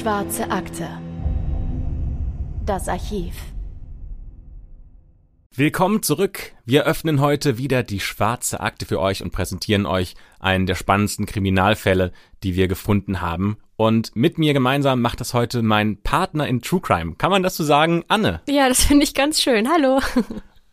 Schwarze Akte. Das Archiv. Willkommen zurück. Wir öffnen heute wieder die schwarze Akte für euch und präsentieren euch einen der spannendsten Kriminalfälle, die wir gefunden haben. Und mit mir gemeinsam macht das heute mein Partner in True Crime. Kann man das so sagen? Anne. Ja, das finde ich ganz schön. Hallo.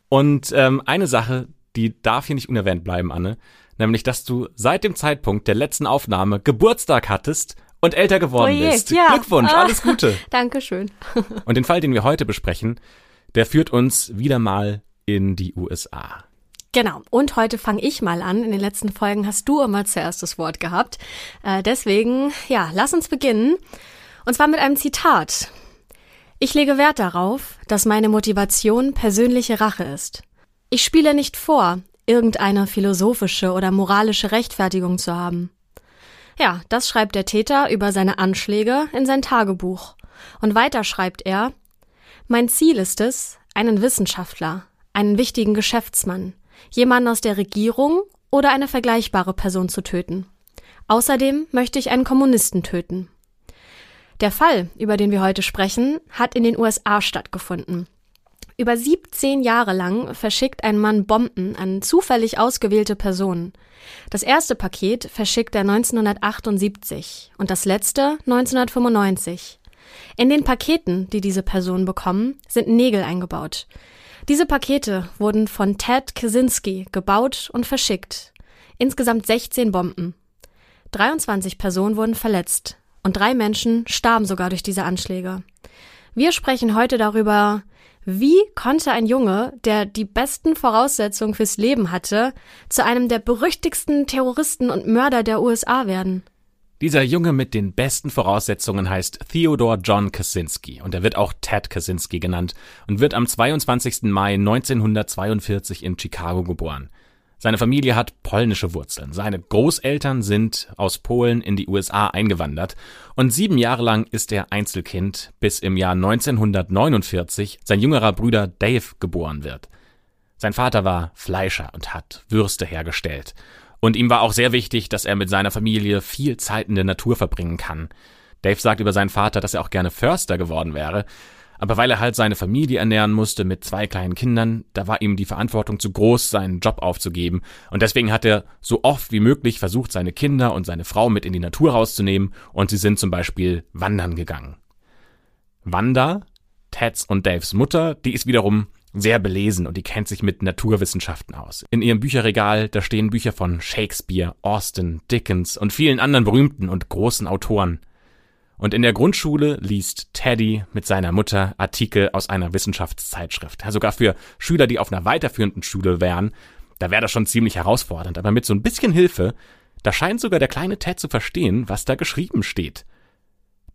Und ähm, eine Sache, die darf hier nicht unerwähnt bleiben, Anne, nämlich, dass du seit dem Zeitpunkt der letzten Aufnahme Geburtstag hattest und älter geworden Oje, bist. ja. Glückwunsch, Ah. alles Gute. Dankeschön. Und den Fall, den wir heute besprechen, der führt uns wieder mal in die USA. Genau. Und heute fange ich mal an. In den letzten Folgen hast du immer zuerst das Wort gehabt. Äh, deswegen, ja, lass uns beginnen. Und zwar mit einem Zitat. Ich lege Wert darauf, dass meine Motivation persönliche Rache ist. Ich spiele nicht vor, irgendeine philosophische oder moralische Rechtfertigung zu haben. Ja, das schreibt der Täter über seine Anschläge in sein Tagebuch. Und weiter schreibt er, Mein Ziel ist es, einen Wissenschaftler, einen wichtigen Geschäftsmann, jemanden aus der Regierung oder eine vergleichbare Person zu töten. Außerdem möchte ich einen Kommunisten töten. Der Fall, über den wir heute sprechen, hat in den USA stattgefunden. Über 17 Jahre lang verschickt ein Mann Bomben an zufällig ausgewählte Personen. Das erste Paket verschickt er 1978 und das letzte 1995. In den Paketen, die diese Personen bekommen, sind Nägel eingebaut. Diese Pakete wurden von Ted Kaczynski gebaut und verschickt. Insgesamt 16 Bomben. 23 Personen wurden verletzt und drei Menschen starben sogar durch diese Anschläge. Wir sprechen heute darüber, wie konnte ein Junge, der die besten Voraussetzungen fürs Leben hatte, zu einem der berüchtigsten Terroristen und Mörder der USA werden? Dieser Junge mit den besten Voraussetzungen heißt Theodore John Kaczynski und er wird auch Ted Kaczynski genannt und wird am 22. Mai 1942 in Chicago geboren. Seine Familie hat polnische Wurzeln. Seine Großeltern sind aus Polen in die USA eingewandert und sieben Jahre lang ist er Einzelkind, bis im Jahr 1949 sein jüngerer Bruder Dave geboren wird. Sein Vater war Fleischer und hat Würste hergestellt. Und ihm war auch sehr wichtig, dass er mit seiner Familie viel Zeit in der Natur verbringen kann. Dave sagt über seinen Vater, dass er auch gerne Förster geworden wäre, aber weil er halt seine Familie ernähren musste mit zwei kleinen Kindern, da war ihm die Verantwortung zu groß, seinen Job aufzugeben. Und deswegen hat er so oft wie möglich versucht, seine Kinder und seine Frau mit in die Natur rauszunehmen und sie sind zum Beispiel wandern gegangen. Wanda, Teds und Daves Mutter, die ist wiederum sehr belesen und die kennt sich mit Naturwissenschaften aus. In ihrem Bücherregal, da stehen Bücher von Shakespeare, Austin, Dickens und vielen anderen berühmten und großen Autoren. Und in der Grundschule liest Teddy mit seiner Mutter Artikel aus einer Wissenschaftszeitschrift. Ja, sogar für Schüler, die auf einer weiterführenden Schule wären, da wäre das schon ziemlich herausfordernd. Aber mit so ein bisschen Hilfe, da scheint sogar der kleine Ted zu verstehen, was da geschrieben steht.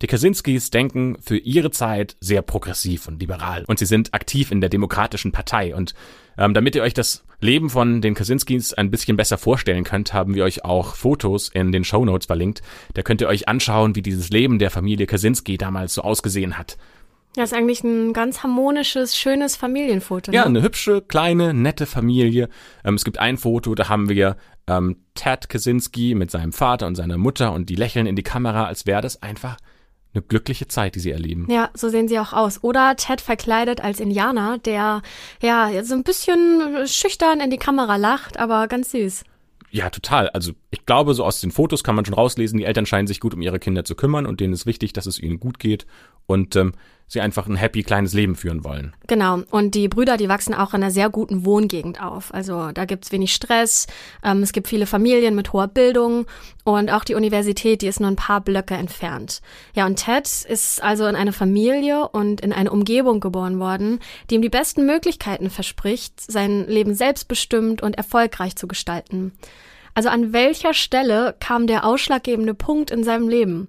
Die Kaczynskis denken für ihre Zeit sehr progressiv und liberal und sie sind aktiv in der Demokratischen Partei. Und ähm, damit ihr euch das Leben von den Kaczynskis ein bisschen besser vorstellen könnt, haben wir euch auch Fotos in den Shownotes verlinkt. Da könnt ihr euch anschauen, wie dieses Leben der Familie Kaczynski damals so ausgesehen hat. Das ist eigentlich ein ganz harmonisches, schönes Familienfoto. Ne? Ja, eine hübsche, kleine, nette Familie. Ähm, es gibt ein Foto, da haben wir ähm, Ted Kaczynski mit seinem Vater und seiner Mutter und die lächeln in die Kamera, als wäre das einfach eine glückliche Zeit, die sie erleben. Ja, so sehen sie auch aus. Oder Ted verkleidet als Indianer, der ja so ein bisschen schüchtern in die Kamera lacht, aber ganz süß. Ja, total. Also ich glaube, so aus den Fotos kann man schon rauslesen, die Eltern scheinen sich gut um ihre Kinder zu kümmern und denen ist wichtig, dass es ihnen gut geht und ähm, sie einfach ein happy kleines Leben führen wollen. Genau. Und die Brüder, die wachsen auch in einer sehr guten Wohngegend auf. Also da gibt's wenig Stress, ähm, es gibt viele Familien mit hoher Bildung und auch die Universität, die ist nur ein paar Blöcke entfernt. Ja, und Ted ist also in eine Familie und in eine Umgebung geboren worden, die ihm die besten Möglichkeiten verspricht, sein Leben selbstbestimmt und erfolgreich zu gestalten. Also an welcher Stelle kam der ausschlaggebende Punkt in seinem Leben?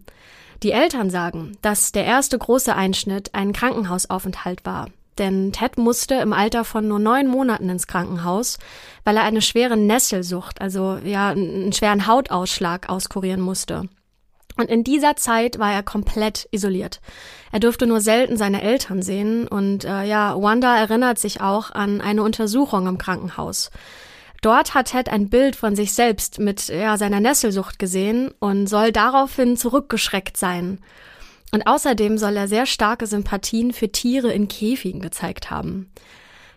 Die Eltern sagen, dass der erste große Einschnitt ein Krankenhausaufenthalt war. Denn Ted musste im Alter von nur neun Monaten ins Krankenhaus, weil er eine schwere Nesselsucht, also ja, einen schweren Hautausschlag auskurieren musste. Und in dieser Zeit war er komplett isoliert. Er durfte nur selten seine Eltern sehen und äh, ja, Wanda erinnert sich auch an eine Untersuchung im Krankenhaus. Dort hat Ted ein Bild von sich selbst mit ja, seiner Nesselsucht gesehen und soll daraufhin zurückgeschreckt sein. Und außerdem soll er sehr starke Sympathien für Tiere in Käfigen gezeigt haben.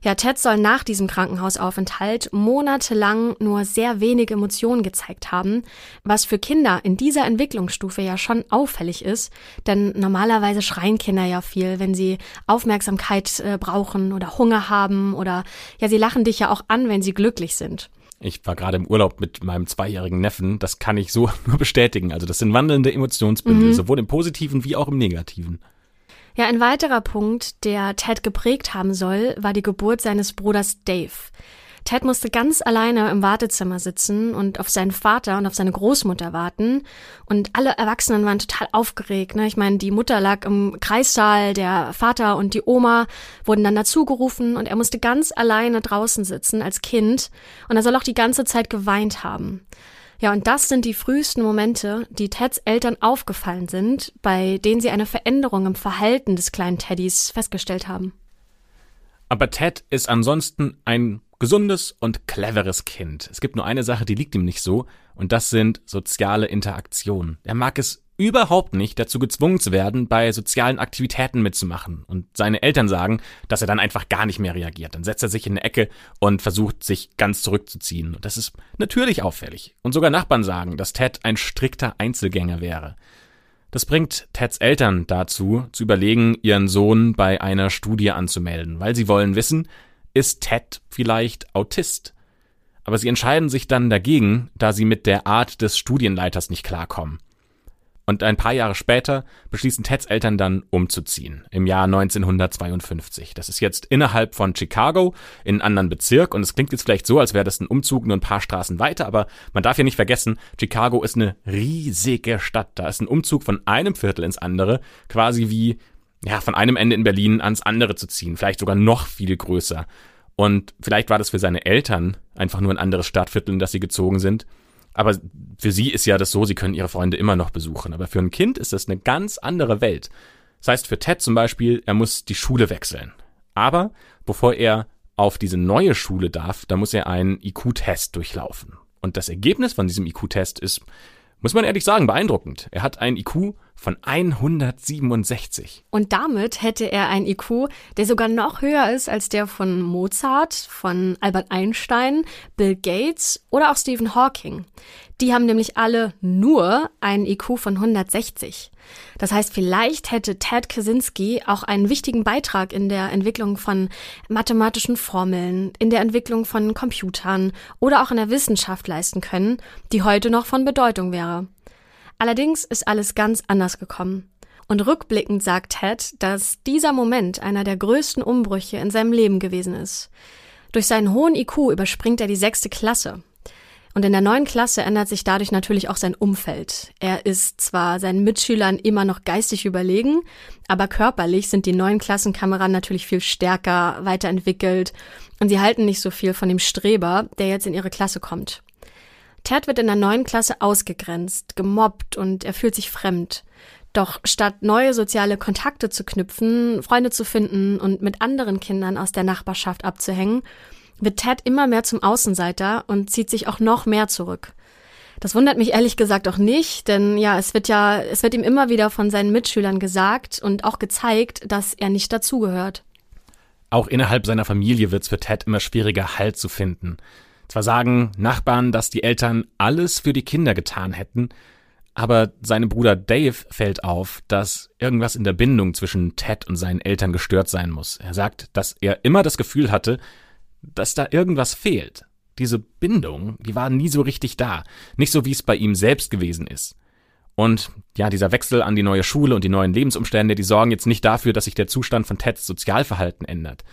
Ja, Ted soll nach diesem Krankenhausaufenthalt monatelang nur sehr wenig Emotionen gezeigt haben, was für Kinder in dieser Entwicklungsstufe ja schon auffällig ist, denn normalerweise schreien Kinder ja viel, wenn sie Aufmerksamkeit äh, brauchen oder Hunger haben oder ja, sie lachen dich ja auch an, wenn sie glücklich sind. Ich war gerade im Urlaub mit meinem zweijährigen Neffen. Das kann ich so nur bestätigen. Also das sind wandelnde Emotionsbündel, mhm. sowohl im Positiven wie auch im Negativen. Ja, ein weiterer Punkt, der Ted geprägt haben soll, war die Geburt seines Bruders Dave. Ted musste ganz alleine im Wartezimmer sitzen und auf seinen Vater und auf seine Großmutter warten. Und alle Erwachsenen waren total aufgeregt. Ne? Ich meine, die Mutter lag im Kreissaal, der Vater und die Oma wurden dann dazugerufen und er musste ganz alleine draußen sitzen als Kind. Und er soll auch die ganze Zeit geweint haben. Ja, und das sind die frühesten Momente, die Teds Eltern aufgefallen sind, bei denen sie eine Veränderung im Verhalten des kleinen Teddys festgestellt haben. Aber Ted ist ansonsten ein gesundes und cleveres Kind. Es gibt nur eine Sache, die liegt ihm nicht so, und das sind soziale Interaktionen. Er mag es überhaupt nicht dazu gezwungen zu werden, bei sozialen Aktivitäten mitzumachen. Und seine Eltern sagen, dass er dann einfach gar nicht mehr reagiert. Dann setzt er sich in eine Ecke und versucht, sich ganz zurückzuziehen. Und das ist natürlich auffällig. Und sogar Nachbarn sagen, dass Ted ein strikter Einzelgänger wäre. Das bringt Teds Eltern dazu, zu überlegen, ihren Sohn bei einer Studie anzumelden, weil sie wollen wissen, ist Ted vielleicht Autist? Aber sie entscheiden sich dann dagegen, da sie mit der Art des Studienleiters nicht klarkommen. Und ein paar Jahre später beschließen Teds Eltern dann umzuziehen, im Jahr 1952. Das ist jetzt innerhalb von Chicago, in einem anderen Bezirk. Und es klingt jetzt vielleicht so, als wäre das ein Umzug nur ein paar Straßen weiter, aber man darf ja nicht vergessen, Chicago ist eine riesige Stadt. Da ist ein Umzug von einem Viertel ins andere quasi wie, ja, von einem Ende in Berlin ans andere zu ziehen. Vielleicht sogar noch viel größer. Und vielleicht war das für seine Eltern einfach nur ein anderes Stadtviertel, in das sie gezogen sind. Aber für sie ist ja das so, sie können ihre Freunde immer noch besuchen. Aber für ein Kind ist das eine ganz andere Welt. Das heißt für Ted zum Beispiel, er muss die Schule wechseln. Aber bevor er auf diese neue Schule darf, da muss er einen IQ-Test durchlaufen. Und das Ergebnis von diesem IQ-Test ist, muss man ehrlich sagen, beeindruckend. Er hat einen IQ von 167. Und damit hätte er ein IQ, der sogar noch höher ist als der von Mozart, von Albert Einstein, Bill Gates oder auch Stephen Hawking. Die haben nämlich alle nur einen IQ von 160. Das heißt, vielleicht hätte Ted Kaczynski auch einen wichtigen Beitrag in der Entwicklung von mathematischen Formeln, in der Entwicklung von Computern oder auch in der Wissenschaft leisten können, die heute noch von Bedeutung wäre. Allerdings ist alles ganz anders gekommen. Und rückblickend sagt Ted, dass dieser Moment einer der größten Umbrüche in seinem Leben gewesen ist. Durch seinen hohen IQ überspringt er die sechste Klasse. Und in der neuen Klasse ändert sich dadurch natürlich auch sein Umfeld. Er ist zwar seinen Mitschülern immer noch geistig überlegen, aber körperlich sind die neuen Klassenkameraden natürlich viel stärker, weiterentwickelt und sie halten nicht so viel von dem Streber, der jetzt in ihre Klasse kommt. Ted wird in der neuen Klasse ausgegrenzt, gemobbt und er fühlt sich fremd. Doch statt neue soziale Kontakte zu knüpfen, Freunde zu finden und mit anderen Kindern aus der Nachbarschaft abzuhängen, wird Ted immer mehr zum Außenseiter und zieht sich auch noch mehr zurück. Das wundert mich ehrlich gesagt auch nicht, denn ja, es wird ja, es wird ihm immer wieder von seinen Mitschülern gesagt und auch gezeigt, dass er nicht dazugehört. Auch innerhalb seiner Familie wird es für Ted immer schwieriger, Halt zu finden. Zwar sagen Nachbarn, dass die Eltern alles für die Kinder getan hätten, aber seinem Bruder Dave fällt auf, dass irgendwas in der Bindung zwischen Ted und seinen Eltern gestört sein muss. Er sagt, dass er immer das Gefühl hatte, dass da irgendwas fehlt. Diese Bindung, die war nie so richtig da. Nicht so, wie es bei ihm selbst gewesen ist. Und ja, dieser Wechsel an die neue Schule und die neuen Lebensumstände, die sorgen jetzt nicht dafür, dass sich der Zustand von Teds Sozialverhalten ändert.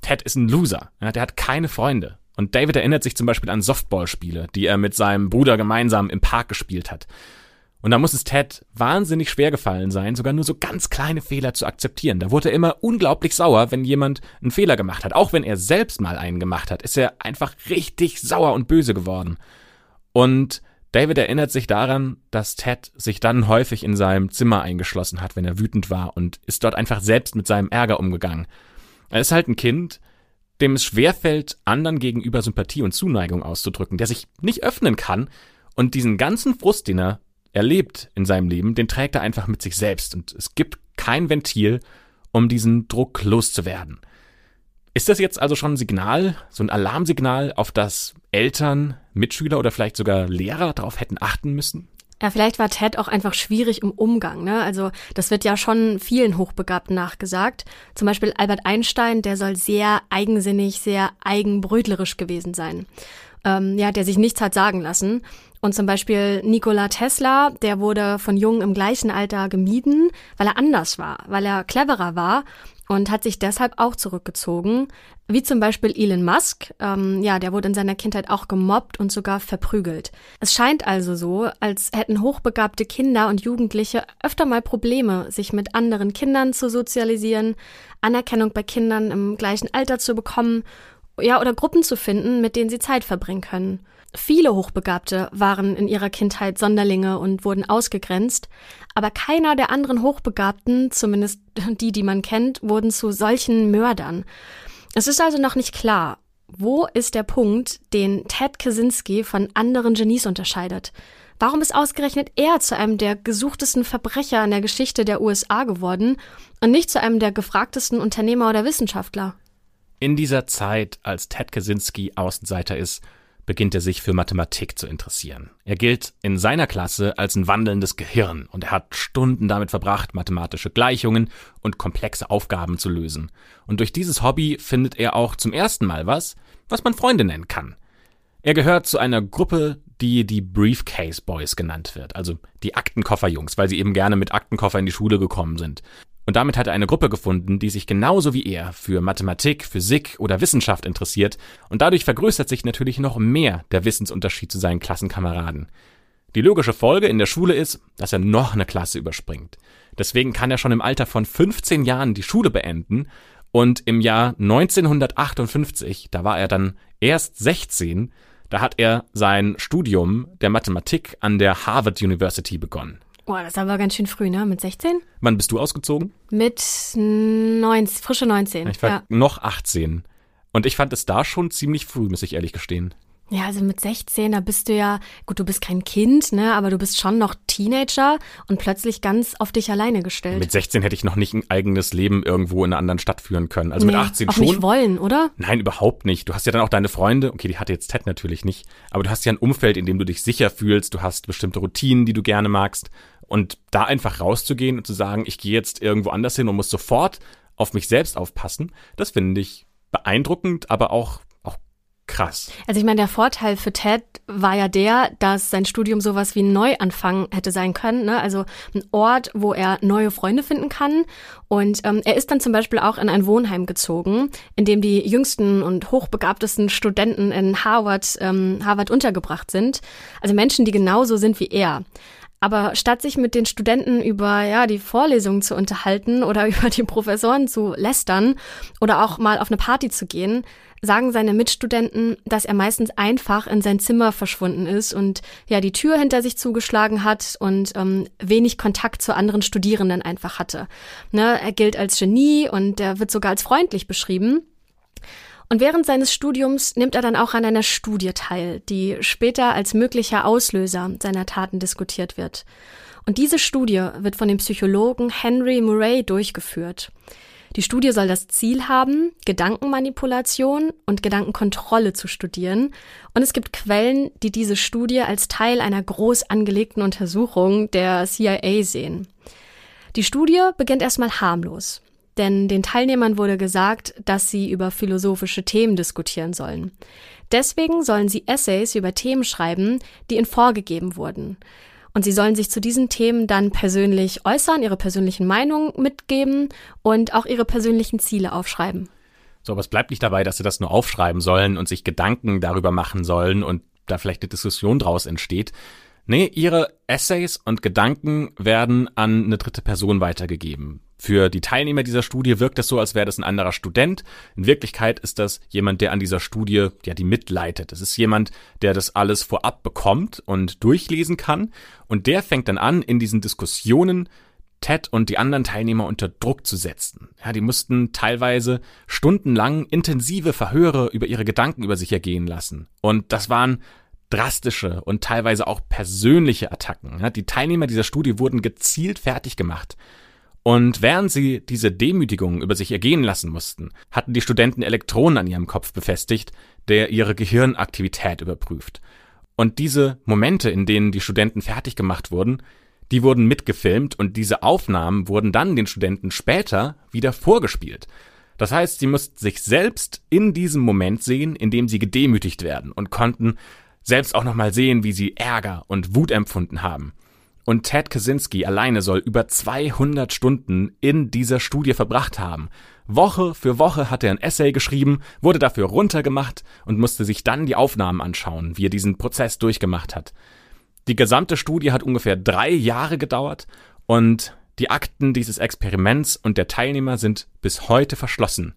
Ted ist ein Loser. Ja, der hat keine Freunde. Und David erinnert sich zum Beispiel an Softballspiele, die er mit seinem Bruder gemeinsam im Park gespielt hat. Und da muss es Ted wahnsinnig schwer gefallen sein, sogar nur so ganz kleine Fehler zu akzeptieren. Da wurde er immer unglaublich sauer, wenn jemand einen Fehler gemacht hat. Auch wenn er selbst mal einen gemacht hat, ist er einfach richtig sauer und böse geworden. Und David erinnert sich daran, dass Ted sich dann häufig in seinem Zimmer eingeschlossen hat, wenn er wütend war und ist dort einfach selbst mit seinem Ärger umgegangen. Er ist halt ein Kind, dem es schwerfällt, anderen gegenüber Sympathie und Zuneigung auszudrücken, der sich nicht öffnen kann und diesen ganzen Frust, den er erlebt in seinem Leben, den trägt er einfach mit sich selbst und es gibt kein Ventil, um diesen Druck loszuwerden. Ist das jetzt also schon ein Signal, so ein Alarmsignal, auf das Eltern, Mitschüler oder vielleicht sogar Lehrer darauf hätten achten müssen? Ja, vielleicht war Ted auch einfach schwierig im Umgang. Ne? Also das wird ja schon vielen Hochbegabten nachgesagt. Zum Beispiel Albert Einstein, der soll sehr eigensinnig, sehr eigenbrötlerisch gewesen sein. Ähm, ja, der sich nichts hat sagen lassen. Und zum Beispiel Nikola Tesla, der wurde von Jungen im gleichen Alter gemieden, weil er anders war, weil er cleverer war und hat sich deshalb auch zurückgezogen. Wie zum Beispiel Elon Musk, ähm, ja, der wurde in seiner Kindheit auch gemobbt und sogar verprügelt. Es scheint also so, als hätten hochbegabte Kinder und Jugendliche öfter mal Probleme, sich mit anderen Kindern zu sozialisieren, Anerkennung bei Kindern im gleichen Alter zu bekommen, ja, oder Gruppen zu finden, mit denen sie Zeit verbringen können. Viele Hochbegabte waren in ihrer Kindheit Sonderlinge und wurden ausgegrenzt, aber keiner der anderen Hochbegabten, zumindest die, die man kennt, wurden zu solchen Mördern. Es ist also noch nicht klar, wo ist der Punkt, den Ted Kaczynski von anderen Genies unterscheidet? Warum ist ausgerechnet er zu einem der gesuchtesten Verbrecher in der Geschichte der USA geworden und nicht zu einem der gefragtesten Unternehmer oder Wissenschaftler? In dieser Zeit, als Ted Kaczynski Außenseiter ist, beginnt er sich für Mathematik zu interessieren. Er gilt in seiner Klasse als ein wandelndes Gehirn und er hat Stunden damit verbracht, mathematische Gleichungen und komplexe Aufgaben zu lösen. Und durch dieses Hobby findet er auch zum ersten Mal was, was man Freunde nennen kann. Er gehört zu einer Gruppe, die die Briefcase Boys genannt wird, also die Aktenkofferjungs, weil sie eben gerne mit Aktenkoffer in die Schule gekommen sind. Und damit hat er eine Gruppe gefunden, die sich genauso wie er für Mathematik, Physik oder Wissenschaft interessiert, und dadurch vergrößert sich natürlich noch mehr der Wissensunterschied zu seinen Klassenkameraden. Die logische Folge in der Schule ist, dass er noch eine Klasse überspringt. Deswegen kann er schon im Alter von 15 Jahren die Schule beenden und im Jahr 1958, da war er dann erst 16, da hat er sein Studium der Mathematik an der Harvard University begonnen. Boah, das ist aber ganz schön früh, ne? Mit 16? Wann bist du ausgezogen? Mit 19, frische 19. Ich war ja. noch 18. Und ich fand es da schon ziemlich früh, muss ich ehrlich gestehen. Ja, also mit 16, da bist du ja, gut, du bist kein Kind, ne, aber du bist schon noch Teenager und plötzlich ganz auf dich alleine gestellt. Mit 16 hätte ich noch nicht ein eigenes Leben irgendwo in einer anderen Stadt führen können. Also nee, mit 18 auch schon. nicht wollen, oder? Nein, überhaupt nicht. Du hast ja dann auch deine Freunde. Okay, die hatte jetzt Ted natürlich nicht. Aber du hast ja ein Umfeld, in dem du dich sicher fühlst. Du hast bestimmte Routinen, die du gerne magst. Und da einfach rauszugehen und zu sagen, ich gehe jetzt irgendwo anders hin und muss sofort auf mich selbst aufpassen, das finde ich beeindruckend, aber auch, krass. Also ich meine, der Vorteil für Ted war ja der, dass sein Studium sowas wie ein Neuanfang hätte sein können. Ne? Also ein Ort, wo er neue Freunde finden kann. Und ähm, er ist dann zum Beispiel auch in ein Wohnheim gezogen, in dem die jüngsten und hochbegabtesten Studenten in Harvard, ähm, Harvard untergebracht sind. Also Menschen, die genauso sind wie er. Aber statt sich mit den Studenten über ja, die Vorlesungen zu unterhalten oder über die Professoren zu lästern oder auch mal auf eine Party zu gehen, sagen seine Mitstudenten, dass er meistens einfach in sein Zimmer verschwunden ist und ja die Tür hinter sich zugeschlagen hat und ähm, wenig Kontakt zu anderen Studierenden einfach hatte. Ne, er gilt als Genie und er wird sogar als freundlich beschrieben. Und während seines Studiums nimmt er dann auch an einer Studie teil, die später als möglicher Auslöser seiner Taten diskutiert wird. Und diese Studie wird von dem Psychologen Henry Murray durchgeführt. Die Studie soll das Ziel haben, Gedankenmanipulation und Gedankenkontrolle zu studieren. Und es gibt Quellen, die diese Studie als Teil einer groß angelegten Untersuchung der CIA sehen. Die Studie beginnt erstmal harmlos denn den Teilnehmern wurde gesagt, dass sie über philosophische Themen diskutieren sollen. Deswegen sollen sie Essays über Themen schreiben, die ihnen vorgegeben wurden. Und sie sollen sich zu diesen Themen dann persönlich äußern, ihre persönlichen Meinungen mitgeben und auch ihre persönlichen Ziele aufschreiben. So, aber es bleibt nicht dabei, dass sie das nur aufschreiben sollen und sich Gedanken darüber machen sollen und da vielleicht eine Diskussion draus entsteht. Nee, ihre Essays und Gedanken werden an eine dritte Person weitergegeben. Für die Teilnehmer dieser Studie wirkt es so, als wäre das ein anderer Student. In Wirklichkeit ist das jemand, der an dieser Studie, ja, die mitleitet. Das ist jemand, der das alles vorab bekommt und durchlesen kann. Und der fängt dann an, in diesen Diskussionen Ted und die anderen Teilnehmer unter Druck zu setzen. Ja, die mussten teilweise stundenlang intensive Verhöre über ihre Gedanken über sich ergehen lassen. Und das waren drastische und teilweise auch persönliche Attacken. Die Teilnehmer dieser Studie wurden gezielt fertig gemacht. Und während sie diese Demütigung über sich ergehen lassen mussten, hatten die Studenten Elektronen an ihrem Kopf befestigt, der ihre Gehirnaktivität überprüft. Und diese Momente, in denen die Studenten fertig gemacht wurden, die wurden mitgefilmt und diese Aufnahmen wurden dann den Studenten später wieder vorgespielt. Das heißt, sie mussten sich selbst in diesem Moment sehen, in dem sie gedemütigt werden und konnten selbst auch nochmal sehen, wie sie Ärger und Wut empfunden haben. Und Ted Kaczynski alleine soll über 200 Stunden in dieser Studie verbracht haben. Woche für Woche hat er ein Essay geschrieben, wurde dafür runtergemacht und musste sich dann die Aufnahmen anschauen, wie er diesen Prozess durchgemacht hat. Die gesamte Studie hat ungefähr drei Jahre gedauert und die Akten dieses Experiments und der Teilnehmer sind bis heute verschlossen.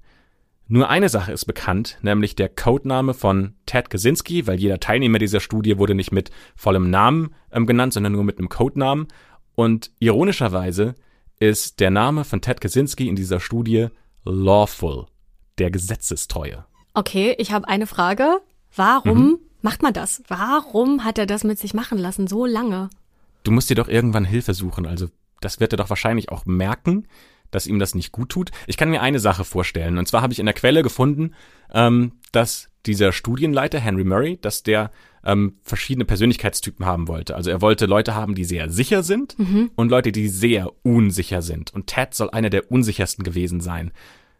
Nur eine Sache ist bekannt, nämlich der Codename von Ted Kaczynski, weil jeder Teilnehmer dieser Studie wurde nicht mit vollem Namen ähm, genannt, sondern nur mit einem Codenamen. Und ironischerweise ist der Name von Ted Kaczynski in dieser Studie Lawful, der Gesetzestreue. Okay, ich habe eine Frage. Warum mhm. macht man das? Warum hat er das mit sich machen lassen so lange? Du musst dir doch irgendwann Hilfe suchen. Also das wird er doch wahrscheinlich auch merken dass ihm das nicht gut tut. Ich kann mir eine Sache vorstellen. Und zwar habe ich in der Quelle gefunden, ähm, dass dieser Studienleiter Henry Murray, dass der ähm, verschiedene Persönlichkeitstypen haben wollte. Also er wollte Leute haben, die sehr sicher sind mhm. und Leute, die sehr unsicher sind. Und Ted soll einer der unsichersten gewesen sein.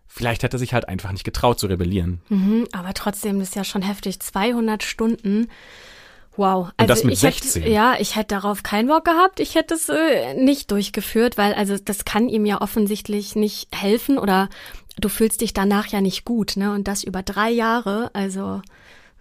Vielleicht hat er sich halt einfach nicht getraut zu rebellieren. Mhm, aber trotzdem ist ja schon heftig. 200 Stunden Wow. Also Und das mit 16. Hätte, ja, ich hätte darauf keinen Bock gehabt. Ich hätte es äh, nicht durchgeführt, weil also das kann ihm ja offensichtlich nicht helfen oder du fühlst dich danach ja nicht gut, ne? Und das über drei Jahre, also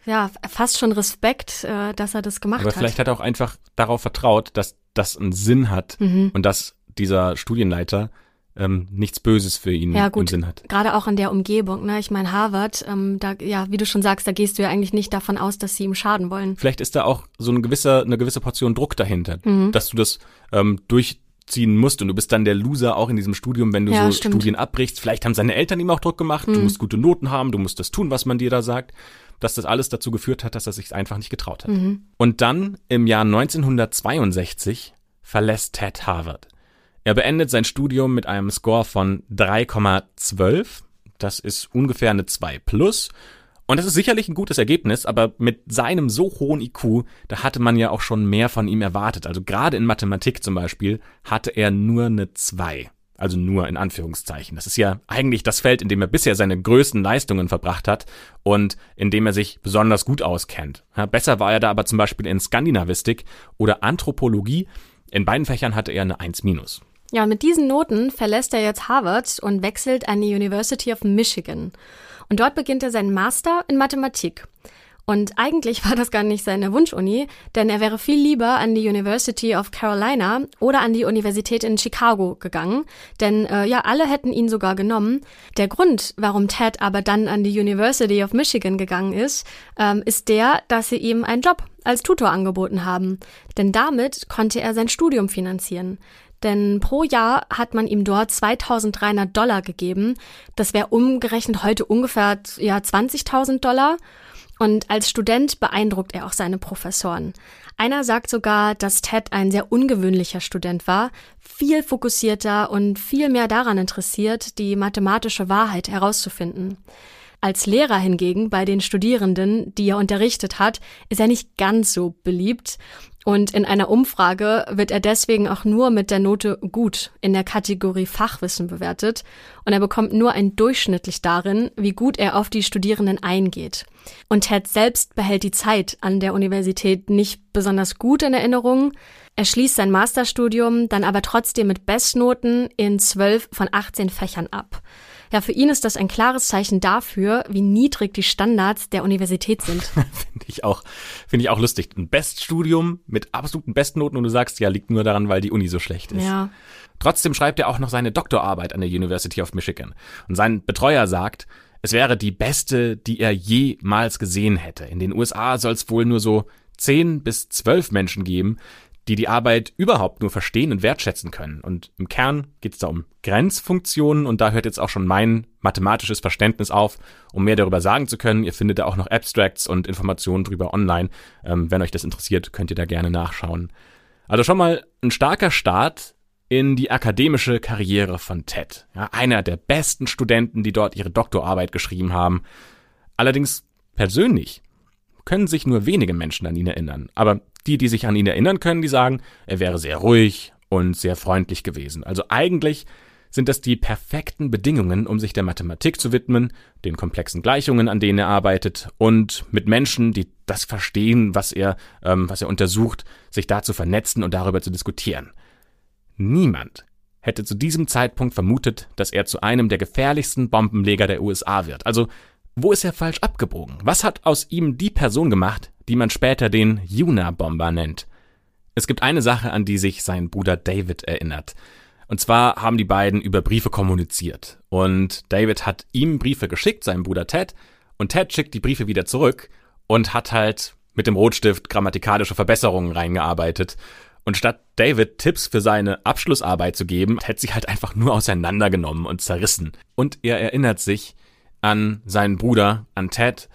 ja, fast schon Respekt, äh, dass er das gemacht Aber hat. Aber vielleicht hat er auch einfach darauf vertraut, dass das einen Sinn hat mhm. und dass dieser Studienleiter ähm, nichts Böses für ihn ja, gut. im Sinn hat. Gerade auch in der Umgebung, ne? Ich meine, Harvard, ähm, da, ja, wie du schon sagst, da gehst du ja eigentlich nicht davon aus, dass sie ihm schaden wollen. Vielleicht ist da auch so eine gewisse, eine gewisse Portion Druck dahinter, mhm. dass du das ähm, durchziehen musst und du bist dann der Loser auch in diesem Studium, wenn du ja, so stimmt. Studien abbrichst. Vielleicht haben seine Eltern ihm auch Druck gemacht, mhm. du musst gute Noten haben, du musst das tun, was man dir da sagt dass das alles dazu geführt hat, dass er sich einfach nicht getraut hat. Mhm. Und dann im Jahr 1962 verlässt Ted Harvard. Er beendet sein Studium mit einem Score von 3,12. Das ist ungefähr eine 2 plus. Und das ist sicherlich ein gutes Ergebnis, aber mit seinem so hohen IQ, da hatte man ja auch schon mehr von ihm erwartet. Also gerade in Mathematik zum Beispiel hatte er nur eine 2. Also nur in Anführungszeichen. Das ist ja eigentlich das Feld, in dem er bisher seine größten Leistungen verbracht hat und in dem er sich besonders gut auskennt. Besser war er da aber zum Beispiel in Skandinavistik oder Anthropologie. In beiden Fächern hatte er eine 1 minus. Ja, mit diesen Noten verlässt er jetzt Harvard und wechselt an die University of Michigan. Und dort beginnt er seinen Master in Mathematik. Und eigentlich war das gar nicht seine Wunschuni, denn er wäre viel lieber an die University of Carolina oder an die Universität in Chicago gegangen, denn äh, ja, alle hätten ihn sogar genommen. Der Grund, warum Ted aber dann an die University of Michigan gegangen ist, ähm, ist der, dass sie ihm einen Job als Tutor angeboten haben. Denn damit konnte er sein Studium finanzieren. Denn pro Jahr hat man ihm dort 2300 Dollar gegeben. Das wäre umgerechnet heute ungefähr ja, 20.000 Dollar. Und als Student beeindruckt er auch seine Professoren. Einer sagt sogar, dass Ted ein sehr ungewöhnlicher Student war, viel fokussierter und viel mehr daran interessiert, die mathematische Wahrheit herauszufinden. Als Lehrer hingegen bei den Studierenden, die er unterrichtet hat, ist er nicht ganz so beliebt und in einer Umfrage wird er deswegen auch nur mit der Note gut in der Kategorie Fachwissen bewertet und er bekommt nur ein durchschnittlich darin, wie gut er auf die Studierenden eingeht. Und Ted selbst behält die Zeit an der Universität nicht besonders gut in Erinnerung. Er schließt sein Masterstudium dann aber trotzdem mit Bestnoten in zwölf von 18 Fächern ab. Ja, für ihn ist das ein klares Zeichen dafür, wie niedrig die Standards der Universität sind. finde ich auch, finde ich auch lustig. Ein Beststudium mit absoluten Bestnoten und du sagst, ja, liegt nur daran, weil die Uni so schlecht ist. Ja. Trotzdem schreibt er auch noch seine Doktorarbeit an der University of Michigan. Und sein Betreuer sagt, es wäre die beste, die er jemals gesehen hätte. In den USA soll es wohl nur so zehn bis zwölf Menschen geben, die die Arbeit überhaupt nur verstehen und wertschätzen können. Und im Kern geht es da um Grenzfunktionen und da hört jetzt auch schon mein mathematisches Verständnis auf, um mehr darüber sagen zu können. Ihr findet da auch noch Abstracts und Informationen drüber online. Ähm, wenn euch das interessiert, könnt ihr da gerne nachschauen. Also schon mal ein starker Start in die akademische Karriere von Ted. Ja, einer der besten Studenten, die dort ihre Doktorarbeit geschrieben haben. Allerdings persönlich können sich nur wenige Menschen an ihn erinnern. Aber die, die sich an ihn erinnern können, die sagen, er wäre sehr ruhig und sehr freundlich gewesen. Also eigentlich sind das die perfekten Bedingungen, um sich der Mathematik zu widmen, den komplexen Gleichungen, an denen er arbeitet und mit Menschen, die das verstehen, was er, ähm, was er untersucht, sich da zu vernetzen und darüber zu diskutieren. Niemand hätte zu diesem Zeitpunkt vermutet, dass er zu einem der gefährlichsten Bombenleger der USA wird. Also, wo ist er falsch abgebogen? Was hat aus ihm die Person gemacht, die man später den Juna-Bomber nennt? Es gibt eine Sache, an die sich sein Bruder David erinnert. Und zwar haben die beiden über Briefe kommuniziert. Und David hat ihm Briefe geschickt, seinem Bruder Ted, und Ted schickt die Briefe wieder zurück und hat halt mit dem Rotstift grammatikalische Verbesserungen reingearbeitet. Und statt David Tipps für seine Abschlussarbeit zu geben, hätte sich halt einfach nur auseinandergenommen und zerrissen. Und er erinnert sich an seinen Bruder, an Ted,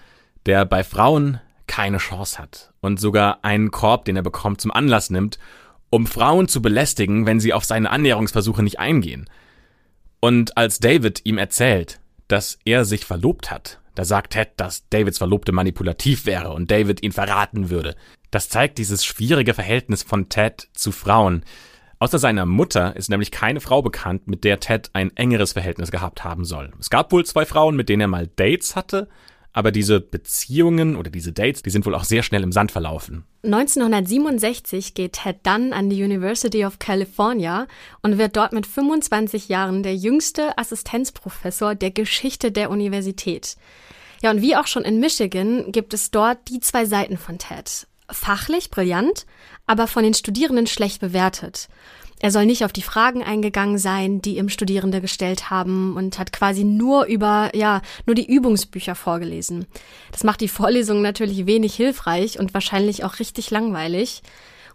der bei Frauen keine Chance hat und sogar einen Korb, den er bekommt, zum Anlass nimmt, um Frauen zu belästigen, wenn sie auf seine Annäherungsversuche nicht eingehen. Und als David ihm erzählt, dass er sich verlobt hat, da sagt Ted, dass Davids Verlobte manipulativ wäre und David ihn verraten würde. Das zeigt dieses schwierige Verhältnis von Ted zu Frauen. Außer seiner Mutter ist nämlich keine Frau bekannt, mit der Ted ein engeres Verhältnis gehabt haben soll. Es gab wohl zwei Frauen, mit denen er mal Dates hatte, aber diese Beziehungen oder diese Dates, die sind wohl auch sehr schnell im Sand verlaufen. 1967 geht Ted dann an die University of California und wird dort mit 25 Jahren der jüngste Assistenzprofessor der Geschichte der Universität. Ja, und wie auch schon in Michigan gibt es dort die zwei Seiten von Ted. Fachlich brillant, aber von den Studierenden schlecht bewertet. Er soll nicht auf die Fragen eingegangen sein, die ihm Studierende gestellt haben und hat quasi nur über, ja, nur die Übungsbücher vorgelesen. Das macht die Vorlesung natürlich wenig hilfreich und wahrscheinlich auch richtig langweilig.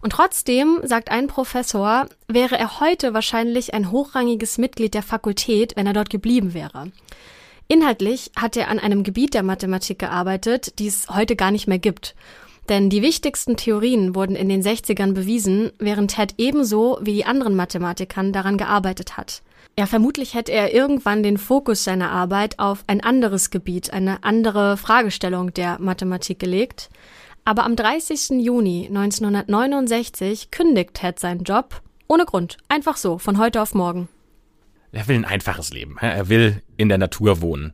Und trotzdem, sagt ein Professor, wäre er heute wahrscheinlich ein hochrangiges Mitglied der Fakultät, wenn er dort geblieben wäre. Inhaltlich hat er an einem Gebiet der Mathematik gearbeitet, die es heute gar nicht mehr gibt. Denn die wichtigsten Theorien wurden in den 60ern bewiesen, während Ted ebenso wie die anderen Mathematikern daran gearbeitet hat. Ja, vermutlich hätte er irgendwann den Fokus seiner Arbeit auf ein anderes Gebiet, eine andere Fragestellung der Mathematik gelegt. Aber am 30. Juni 1969 kündigt Ted seinen Job ohne Grund, einfach so, von heute auf morgen. Er will ein einfaches Leben. Er will in der Natur wohnen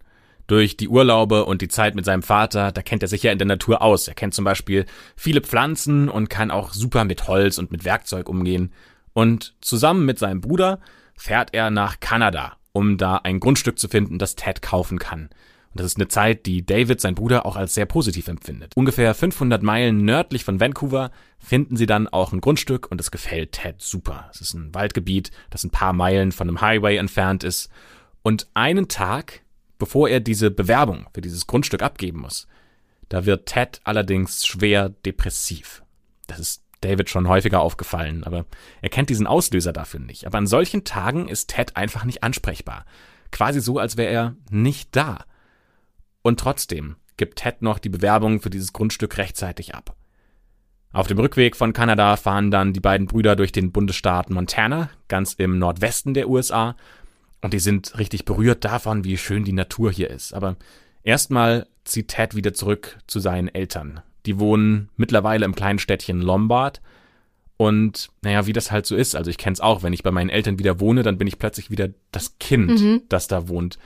durch die Urlaube und die Zeit mit seinem Vater, da kennt er sich ja in der Natur aus. Er kennt zum Beispiel viele Pflanzen und kann auch super mit Holz und mit Werkzeug umgehen. Und zusammen mit seinem Bruder fährt er nach Kanada, um da ein Grundstück zu finden, das Ted kaufen kann. Und das ist eine Zeit, die David, sein Bruder, auch als sehr positiv empfindet. Ungefähr 500 Meilen nördlich von Vancouver finden sie dann auch ein Grundstück und es gefällt Ted super. Es ist ein Waldgebiet, das ein paar Meilen von einem Highway entfernt ist. Und einen Tag bevor er diese Bewerbung für dieses Grundstück abgeben muss. Da wird Ted allerdings schwer depressiv. Das ist David schon häufiger aufgefallen, aber er kennt diesen Auslöser dafür nicht. Aber an solchen Tagen ist Ted einfach nicht ansprechbar. Quasi so, als wäre er nicht da. Und trotzdem gibt Ted noch die Bewerbung für dieses Grundstück rechtzeitig ab. Auf dem Rückweg von Kanada fahren dann die beiden Brüder durch den Bundesstaat Montana, ganz im Nordwesten der USA, und die sind richtig berührt davon, wie schön die Natur hier ist. Aber erstmal zieht Ted wieder zurück zu seinen Eltern. Die wohnen mittlerweile im kleinen Städtchen Lombard. Und naja, wie das halt so ist, also ich kenne es auch, wenn ich bei meinen Eltern wieder wohne, dann bin ich plötzlich wieder das Kind, mhm. das da wohnt.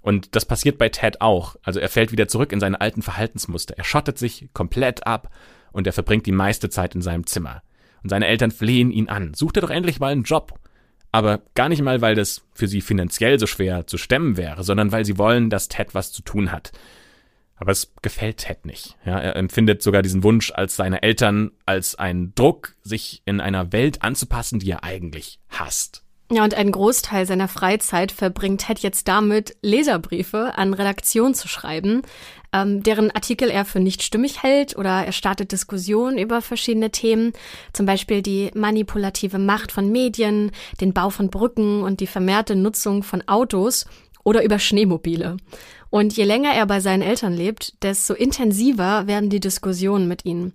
Und das passiert bei Ted auch. Also er fällt wieder zurück in seine alten Verhaltensmuster. Er schottet sich komplett ab und er verbringt die meiste Zeit in seinem Zimmer. Und seine Eltern flehen ihn an. Sucht er doch endlich mal einen Job. Aber gar nicht mal, weil das für sie finanziell so schwer zu stemmen wäre, sondern weil sie wollen, dass Ted was zu tun hat. Aber es gefällt Ted nicht. Ja, er empfindet sogar diesen Wunsch als seine Eltern als einen Druck, sich in einer Welt anzupassen, die er eigentlich hasst. Ja, und einen Großteil seiner Freizeit verbringt Ted jetzt damit, Leserbriefe an Redaktionen zu schreiben, ähm, deren Artikel er für nicht stimmig hält oder er startet Diskussionen über verschiedene Themen, zum Beispiel die manipulative Macht von Medien, den Bau von Brücken und die vermehrte Nutzung von Autos oder über Schneemobile. Und je länger er bei seinen Eltern lebt, desto intensiver werden die Diskussionen mit ihnen.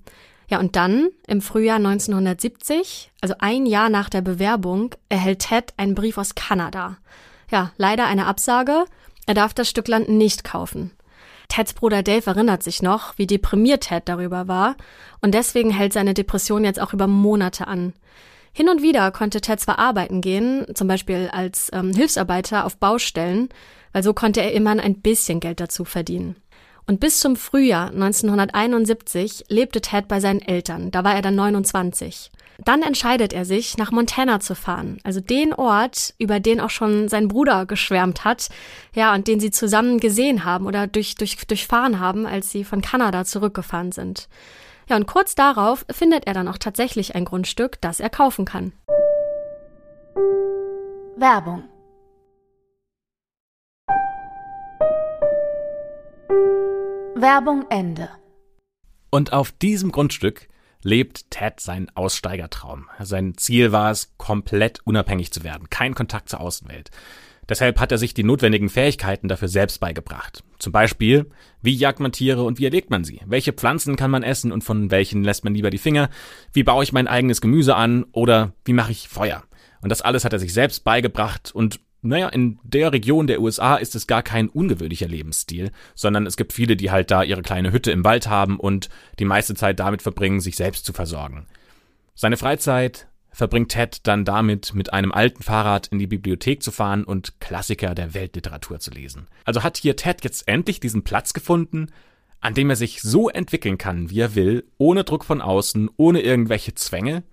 Ja, und dann, im Frühjahr 1970, also ein Jahr nach der Bewerbung, erhält Ted einen Brief aus Kanada. Ja, leider eine Absage. Er darf das Stück Land nicht kaufen. Teds Bruder Dave erinnert sich noch, wie deprimiert Ted darüber war, und deswegen hält seine Depression jetzt auch über Monate an. Hin und wieder konnte Ted zwar arbeiten gehen, zum Beispiel als ähm, Hilfsarbeiter auf Baustellen, weil so konnte er immerhin ein bisschen Geld dazu verdienen. Und bis zum Frühjahr 1971 lebte Ted bei seinen Eltern, da war er dann 29. Dann entscheidet er sich, nach Montana zu fahren, also den Ort, über den auch schon sein Bruder geschwärmt hat, ja, und den sie zusammen gesehen haben oder durch, durch, durchfahren haben, als sie von Kanada zurückgefahren sind. Ja, und kurz darauf findet er dann auch tatsächlich ein Grundstück, das er kaufen kann. Werbung Werbung Ende. Und auf diesem Grundstück lebt Ted seinen Aussteigertraum. Sein Ziel war es, komplett unabhängig zu werden, kein Kontakt zur Außenwelt. Deshalb hat er sich die notwendigen Fähigkeiten dafür selbst beigebracht. Zum Beispiel, wie jagt man Tiere und wie erlegt man sie? Welche Pflanzen kann man essen und von welchen lässt man lieber die Finger? Wie baue ich mein eigenes Gemüse an oder wie mache ich Feuer? Und das alles hat er sich selbst beigebracht und naja, in der Region der USA ist es gar kein ungewöhnlicher Lebensstil, sondern es gibt viele, die halt da ihre kleine Hütte im Wald haben und die meiste Zeit damit verbringen, sich selbst zu versorgen. Seine Freizeit verbringt Ted dann damit, mit einem alten Fahrrad in die Bibliothek zu fahren und Klassiker der Weltliteratur zu lesen. Also hat hier Ted jetzt endlich diesen Platz gefunden, an dem er sich so entwickeln kann, wie er will, ohne Druck von außen, ohne irgendwelche Zwänge.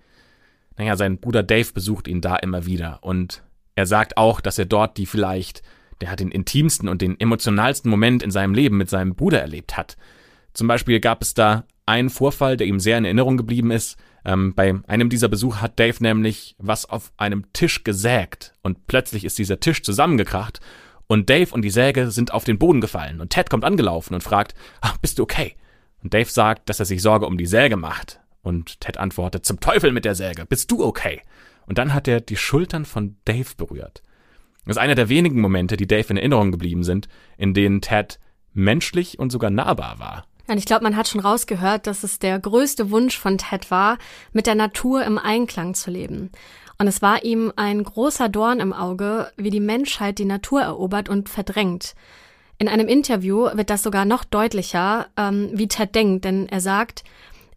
Naja, sein Bruder Dave besucht ihn da immer wieder und er sagt auch, dass er dort die vielleicht, der hat den intimsten und den emotionalsten Moment in seinem Leben mit seinem Bruder erlebt hat. Zum Beispiel gab es da einen Vorfall, der ihm sehr in Erinnerung geblieben ist. Ähm, bei einem dieser Besuche hat Dave nämlich was auf einem Tisch gesägt und plötzlich ist dieser Tisch zusammengekracht und Dave und die Säge sind auf den Boden gefallen und Ted kommt angelaufen und fragt, ach, bist du okay? Und Dave sagt, dass er sich Sorge um die Säge macht. Und Ted antwortet, zum Teufel mit der Säge, bist du okay? Und dann hat er die Schultern von Dave berührt. Das ist einer der wenigen Momente, die Dave in Erinnerung geblieben sind, in denen Ted menschlich und sogar nahbar war. Und ich glaube, man hat schon rausgehört, dass es der größte Wunsch von Ted war, mit der Natur im Einklang zu leben. Und es war ihm ein großer Dorn im Auge, wie die Menschheit die Natur erobert und verdrängt. In einem Interview wird das sogar noch deutlicher, ähm, wie Ted denkt, denn er sagt,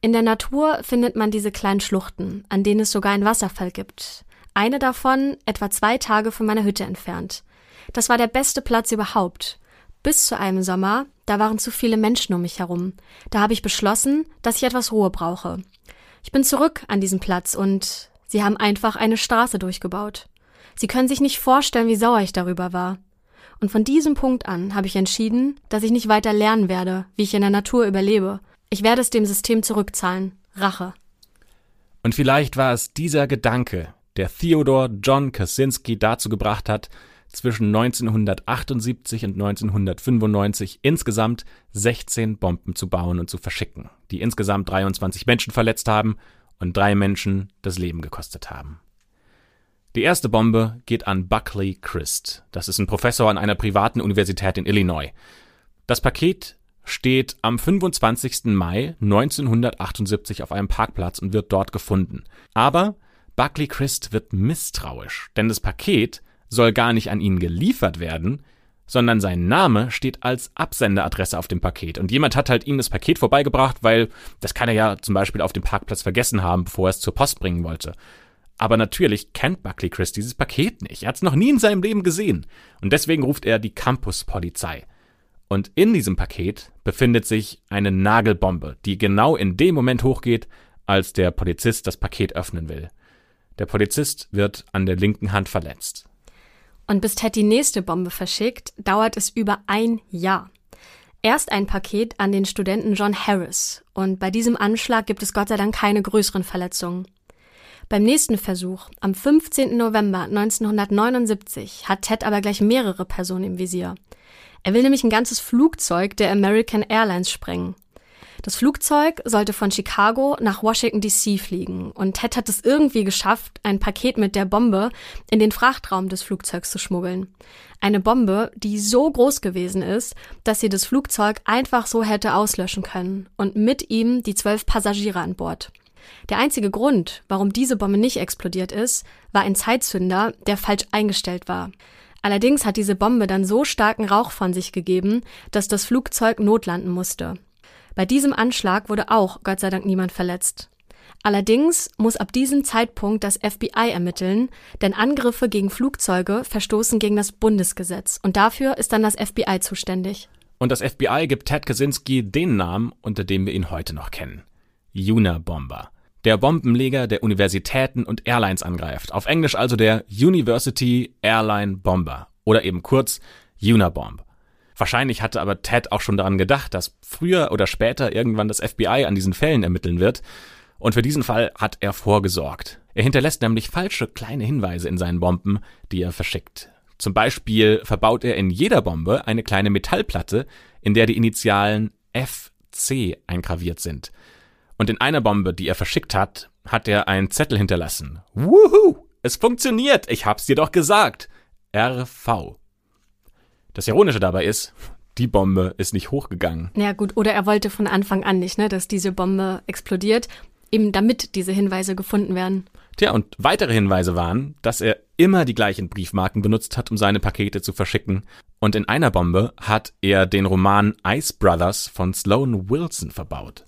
in der Natur findet man diese kleinen Schluchten, an denen es sogar einen Wasserfall gibt. Eine davon etwa zwei Tage von meiner Hütte entfernt. Das war der beste Platz überhaupt. Bis zu einem Sommer, da waren zu viele Menschen um mich herum. Da habe ich beschlossen, dass ich etwas Ruhe brauche. Ich bin zurück an diesen Platz und sie haben einfach eine Straße durchgebaut. Sie können sich nicht vorstellen, wie sauer ich darüber war. Und von diesem Punkt an habe ich entschieden, dass ich nicht weiter lernen werde, wie ich in der Natur überlebe, ich werde es dem System zurückzahlen. Rache. Und vielleicht war es dieser Gedanke, der Theodor John Kaczynski dazu gebracht hat, zwischen 1978 und 1995 insgesamt 16 Bomben zu bauen und zu verschicken, die insgesamt 23 Menschen verletzt haben und drei Menschen das Leben gekostet haben. Die erste Bombe geht an Buckley Christ. Das ist ein Professor an einer privaten Universität in Illinois. Das Paket steht am 25. Mai 1978 auf einem Parkplatz und wird dort gefunden. Aber Buckley Christ wird misstrauisch, denn das Paket soll gar nicht an ihn geliefert werden, sondern sein Name steht als Absenderadresse auf dem Paket. Und jemand hat halt ihm das Paket vorbeigebracht, weil das kann er ja zum Beispiel auf dem Parkplatz vergessen haben, bevor er es zur Post bringen wollte. Aber natürlich kennt Buckley Chris dieses Paket nicht. Er hat es noch nie in seinem Leben gesehen. Und deswegen ruft er die Campuspolizei. Und in diesem Paket befindet sich eine Nagelbombe, die genau in dem Moment hochgeht, als der Polizist das Paket öffnen will. Der Polizist wird an der linken Hand verletzt. Und bis Ted die nächste Bombe verschickt, dauert es über ein Jahr. Erst ein Paket an den Studenten John Harris. Und bei diesem Anschlag gibt es Gott sei Dank keine größeren Verletzungen. Beim nächsten Versuch, am 15. November 1979, hat Ted aber gleich mehrere Personen im Visier. Er will nämlich ein ganzes Flugzeug der American Airlines sprengen. Das Flugzeug sollte von Chicago nach Washington DC fliegen und Ted hat es irgendwie geschafft, ein Paket mit der Bombe in den Frachtraum des Flugzeugs zu schmuggeln. Eine Bombe, die so groß gewesen ist, dass sie das Flugzeug einfach so hätte auslöschen können und mit ihm die zwölf Passagiere an Bord. Der einzige Grund, warum diese Bombe nicht explodiert ist, war ein Zeitzünder, der falsch eingestellt war. Allerdings hat diese Bombe dann so starken Rauch von sich gegeben, dass das Flugzeug notlanden musste. Bei diesem Anschlag wurde auch Gott sei Dank niemand verletzt. Allerdings muss ab diesem Zeitpunkt das FBI ermitteln, denn Angriffe gegen Flugzeuge verstoßen gegen das Bundesgesetz und dafür ist dann das FBI zuständig. Und das FBI gibt Ted Kaczynski den Namen, unter dem wir ihn heute noch kennen. Unabomber. Der Bombenleger, der Universitäten und Airlines angreift. Auf Englisch also der University Airline Bomber. Oder eben kurz Unabomb. Wahrscheinlich hatte aber Ted auch schon daran gedacht, dass früher oder später irgendwann das FBI an diesen Fällen ermitteln wird. Und für diesen Fall hat er vorgesorgt. Er hinterlässt nämlich falsche kleine Hinweise in seinen Bomben, die er verschickt. Zum Beispiel verbaut er in jeder Bombe eine kleine Metallplatte, in der die Initialen FC eingraviert sind. Und in einer Bombe, die er verschickt hat, hat er einen Zettel hinterlassen. Wuhu! Es funktioniert! Ich hab's dir doch gesagt! RV. Das Ironische dabei ist, die Bombe ist nicht hochgegangen. Ja gut, oder er wollte von Anfang an nicht, ne, dass diese Bombe explodiert, eben damit diese Hinweise gefunden werden. Tja, und weitere Hinweise waren, dass er immer die gleichen Briefmarken benutzt hat, um seine Pakete zu verschicken. Und in einer Bombe hat er den Roman Ice Brothers von Sloan Wilson verbaut.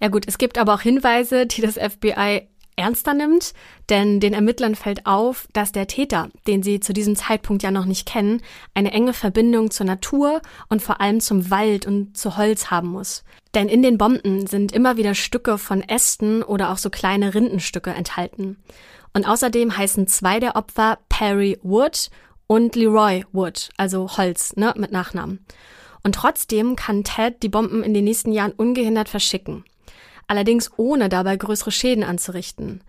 Ja gut, es gibt aber auch Hinweise, die das FBI ernster nimmt, denn den Ermittlern fällt auf, dass der Täter, den sie zu diesem Zeitpunkt ja noch nicht kennen, eine enge Verbindung zur Natur und vor allem zum Wald und zu Holz haben muss. Denn in den Bomben sind immer wieder Stücke von Ästen oder auch so kleine Rindenstücke enthalten. Und außerdem heißen zwei der Opfer Perry Wood und Leroy Wood, also Holz, ne, mit Nachnamen. Und trotzdem kann Ted die Bomben in den nächsten Jahren ungehindert verschicken allerdings ohne dabei größere Schäden anzurichten.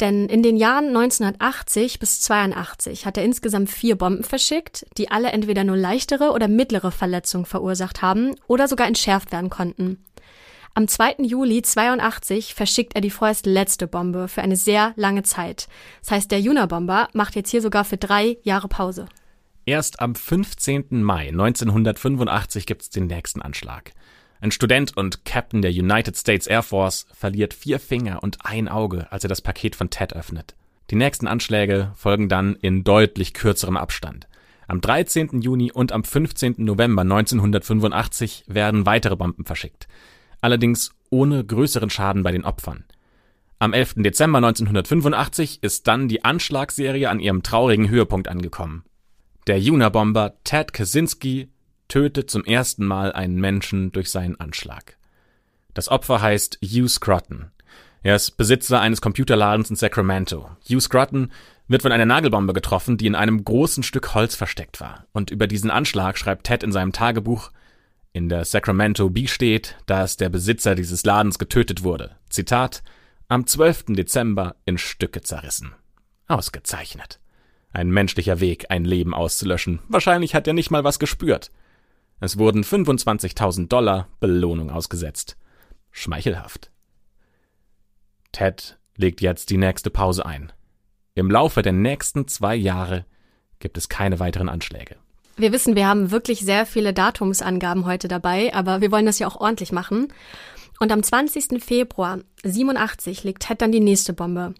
Denn in den Jahren 1980 bis 82 hat er insgesamt vier Bomben verschickt, die alle entweder nur leichtere oder mittlere Verletzungen verursacht haben oder sogar entschärft werden konnten. Am 2. Juli 82 verschickt er die vorerst letzte Bombe für eine sehr lange Zeit. Das heißt, der Juna-Bomber macht jetzt hier sogar für drei Jahre Pause. Erst am 15. Mai 1985 gibt es den nächsten Anschlag. Ein Student und Captain der United States Air Force verliert vier Finger und ein Auge, als er das Paket von Ted öffnet. Die nächsten Anschläge folgen dann in deutlich kürzerem Abstand. Am 13. Juni und am 15. November 1985 werden weitere Bomben verschickt. Allerdings ohne größeren Schaden bei den Opfern. Am 11. Dezember 1985 ist dann die Anschlagsserie an ihrem traurigen Höhepunkt angekommen. Der Unabomber Ted Kaczynski tötet zum ersten Mal einen Menschen durch seinen Anschlag. Das Opfer heißt Hugh Scruton. Er ist Besitzer eines Computerladens in Sacramento. Hugh Scruton wird von einer Nagelbombe getroffen, die in einem großen Stück Holz versteckt war. Und über diesen Anschlag schreibt Ted in seinem Tagebuch, in der Sacramento Bee steht, dass der Besitzer dieses Ladens getötet wurde. Zitat, am 12. Dezember in Stücke zerrissen. Ausgezeichnet. Ein menschlicher Weg, ein Leben auszulöschen. Wahrscheinlich hat er nicht mal was gespürt. Es wurden 25.000 Dollar Belohnung ausgesetzt. Schmeichelhaft. Ted legt jetzt die nächste Pause ein. Im Laufe der nächsten zwei Jahre gibt es keine weiteren Anschläge. Wir wissen, wir haben wirklich sehr viele Datumsangaben heute dabei, aber wir wollen das ja auch ordentlich machen. Und am 20. Februar 87 legt Ted dann die nächste Bombe.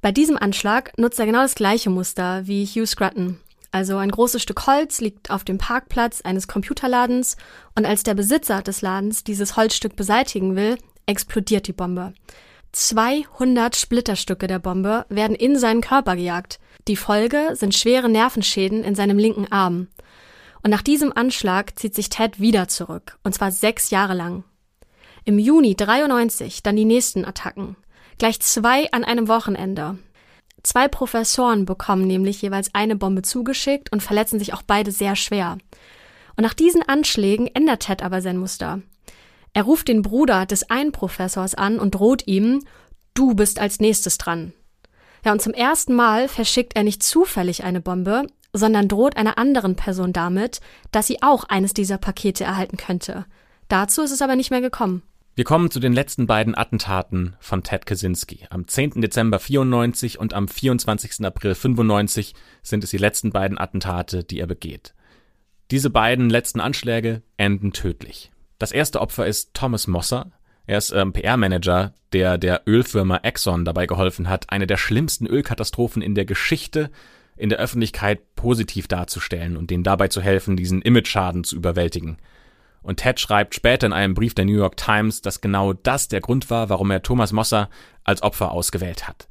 Bei diesem Anschlag nutzt er genau das gleiche Muster wie Hugh Scruton. Also ein großes Stück Holz liegt auf dem Parkplatz eines Computerladens und als der Besitzer des Ladens dieses Holzstück beseitigen will, explodiert die Bombe. 200 Splitterstücke der Bombe werden in seinen Körper gejagt. Die Folge sind schwere Nervenschäden in seinem linken Arm. Und nach diesem Anschlag zieht sich Ted wieder zurück, und zwar sechs Jahre lang. Im Juni 93 dann die nächsten Attacken. Gleich zwei an einem Wochenende. Zwei Professoren bekommen nämlich jeweils eine Bombe zugeschickt und verletzen sich auch beide sehr schwer. Und nach diesen Anschlägen ändert Ted aber sein Muster. Er ruft den Bruder des einen Professors an und droht ihm, du bist als nächstes dran. Ja, und zum ersten Mal verschickt er nicht zufällig eine Bombe, sondern droht einer anderen Person damit, dass sie auch eines dieser Pakete erhalten könnte. Dazu ist es aber nicht mehr gekommen. Wir kommen zu den letzten beiden Attentaten von Ted Kaczynski. Am 10. Dezember 94 und am 24. April 95 sind es die letzten beiden Attentate, die er begeht. Diese beiden letzten Anschläge enden tödlich. Das erste Opfer ist Thomas Mosser. Er ist ähm, PR-Manager, der der Ölfirma Exxon dabei geholfen hat, eine der schlimmsten Ölkatastrophen in der Geschichte in der Öffentlichkeit positiv darzustellen und denen dabei zu helfen, diesen Image-Schaden zu überwältigen. Und Ted schreibt später in einem Brief der New York Times, dass genau das der Grund war, warum er Thomas Mosser als Opfer ausgewählt hat.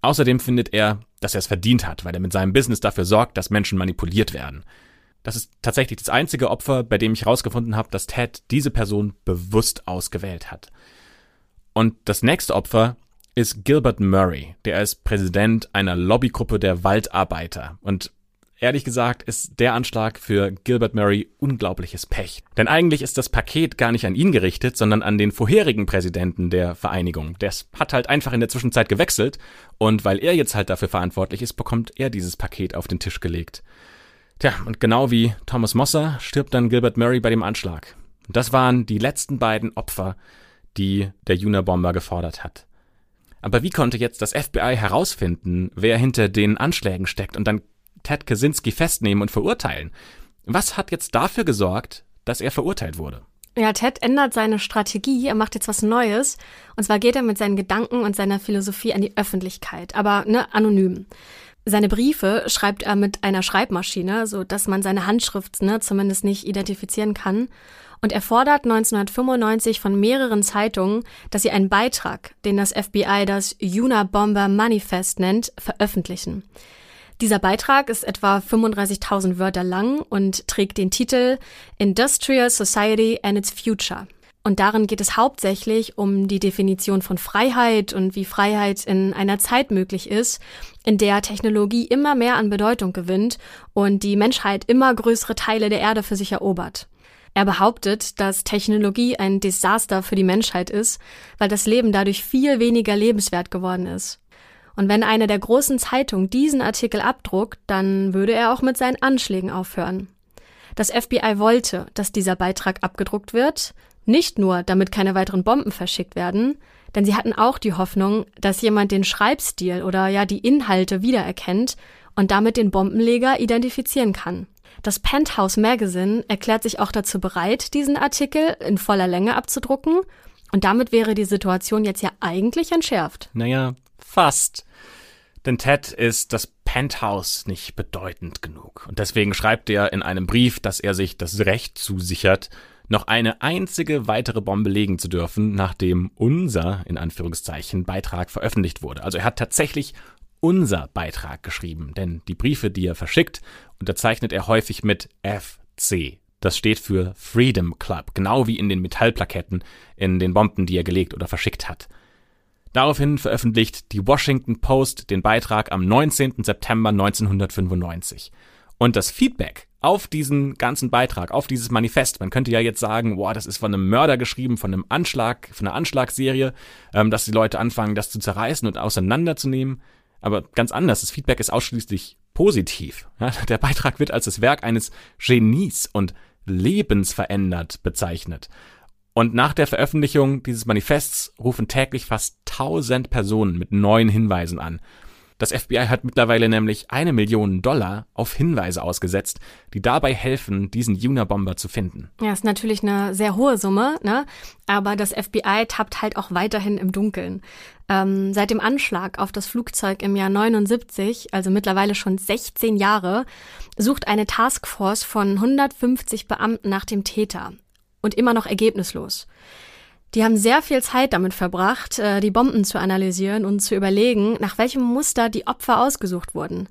Außerdem findet er, dass er es verdient hat, weil er mit seinem Business dafür sorgt, dass Menschen manipuliert werden. Das ist tatsächlich das einzige Opfer, bei dem ich herausgefunden habe, dass Ted diese Person bewusst ausgewählt hat. Und das nächste Opfer ist Gilbert Murray. Der ist Präsident einer Lobbygruppe der Waldarbeiter. Und ehrlich gesagt ist der Anschlag für Gilbert Murray unglaubliches Pech. Denn eigentlich ist das Paket gar nicht an ihn gerichtet, sondern an den vorherigen Präsidenten der Vereinigung. Der hat halt einfach in der Zwischenzeit gewechselt und weil er jetzt halt dafür verantwortlich ist, bekommt er dieses Paket auf den Tisch gelegt. Tja, und genau wie Thomas Mosser stirbt dann Gilbert Murray bei dem Anschlag. Und das waren die letzten beiden Opfer, die der Juna-Bomber gefordert hat. Aber wie konnte jetzt das FBI herausfinden, wer hinter den Anschlägen steckt und dann Ted Kaczynski festnehmen und verurteilen? Was hat jetzt dafür gesorgt, dass er verurteilt wurde? Ja, Ted ändert seine Strategie, er macht jetzt was Neues. Und zwar geht er mit seinen Gedanken und seiner Philosophie an die Öffentlichkeit, aber ne, anonym. Seine Briefe schreibt er mit einer Schreibmaschine, so dass man seine Handschrift ne, zumindest nicht identifizieren kann. Und er fordert 1995 von mehreren Zeitungen, dass sie einen Beitrag, den das FBI das Unabomber Manifest nennt, veröffentlichen. Dieser Beitrag ist etwa 35.000 Wörter lang und trägt den Titel Industrial Society and its Future. Und darin geht es hauptsächlich um die Definition von Freiheit und wie Freiheit in einer Zeit möglich ist, in der Technologie immer mehr an Bedeutung gewinnt und die Menschheit immer größere Teile der Erde für sich erobert. Er behauptet, dass Technologie ein Desaster für die Menschheit ist, weil das Leben dadurch viel weniger lebenswert geworden ist. Und wenn eine der großen Zeitungen diesen Artikel abdruckt, dann würde er auch mit seinen Anschlägen aufhören. Das FBI wollte, dass dieser Beitrag abgedruckt wird, nicht nur, damit keine weiteren Bomben verschickt werden, denn sie hatten auch die Hoffnung, dass jemand den Schreibstil oder ja die Inhalte wiedererkennt und damit den Bombenleger identifizieren kann. Das Penthouse Magazine erklärt sich auch dazu bereit, diesen Artikel in voller Länge abzudrucken und damit wäre die Situation jetzt ja eigentlich entschärft. Naja, fast. Denn Ted ist das Penthouse nicht bedeutend genug. Und deswegen schreibt er in einem Brief, dass er sich das Recht zusichert, noch eine einzige weitere Bombe legen zu dürfen, nachdem unser, in Anführungszeichen, Beitrag veröffentlicht wurde. Also er hat tatsächlich unser Beitrag geschrieben, denn die Briefe, die er verschickt, unterzeichnet er häufig mit FC. Das steht für Freedom Club, genau wie in den Metallplaketten in den Bomben, die er gelegt oder verschickt hat. Daraufhin veröffentlicht die Washington Post den Beitrag am 19. September 1995. Und das Feedback auf diesen ganzen Beitrag, auf dieses Manifest. Man könnte ja jetzt sagen, boah, das ist von einem Mörder geschrieben, von einem Anschlag, von einer Anschlagsserie, ähm, dass die Leute anfangen, das zu zerreißen und auseinanderzunehmen. Aber ganz anders. Das Feedback ist ausschließlich positiv. Ja, der Beitrag wird als das Werk eines Genies und lebensverändert bezeichnet. Und nach der Veröffentlichung dieses Manifests rufen täglich fast 1000 Personen mit neuen Hinweisen an. Das FBI hat mittlerweile nämlich eine Million Dollar auf Hinweise ausgesetzt, die dabei helfen, diesen Unabomber zu finden. Ja, ist natürlich eine sehr hohe Summe, ne? Aber das FBI tappt halt auch weiterhin im Dunkeln. Ähm, seit dem Anschlag auf das Flugzeug im Jahr 79, also mittlerweile schon 16 Jahre, sucht eine Taskforce von 150 Beamten nach dem Täter. Und immer noch ergebnislos. Die haben sehr viel Zeit damit verbracht, äh, die Bomben zu analysieren und zu überlegen, nach welchem Muster die Opfer ausgesucht wurden.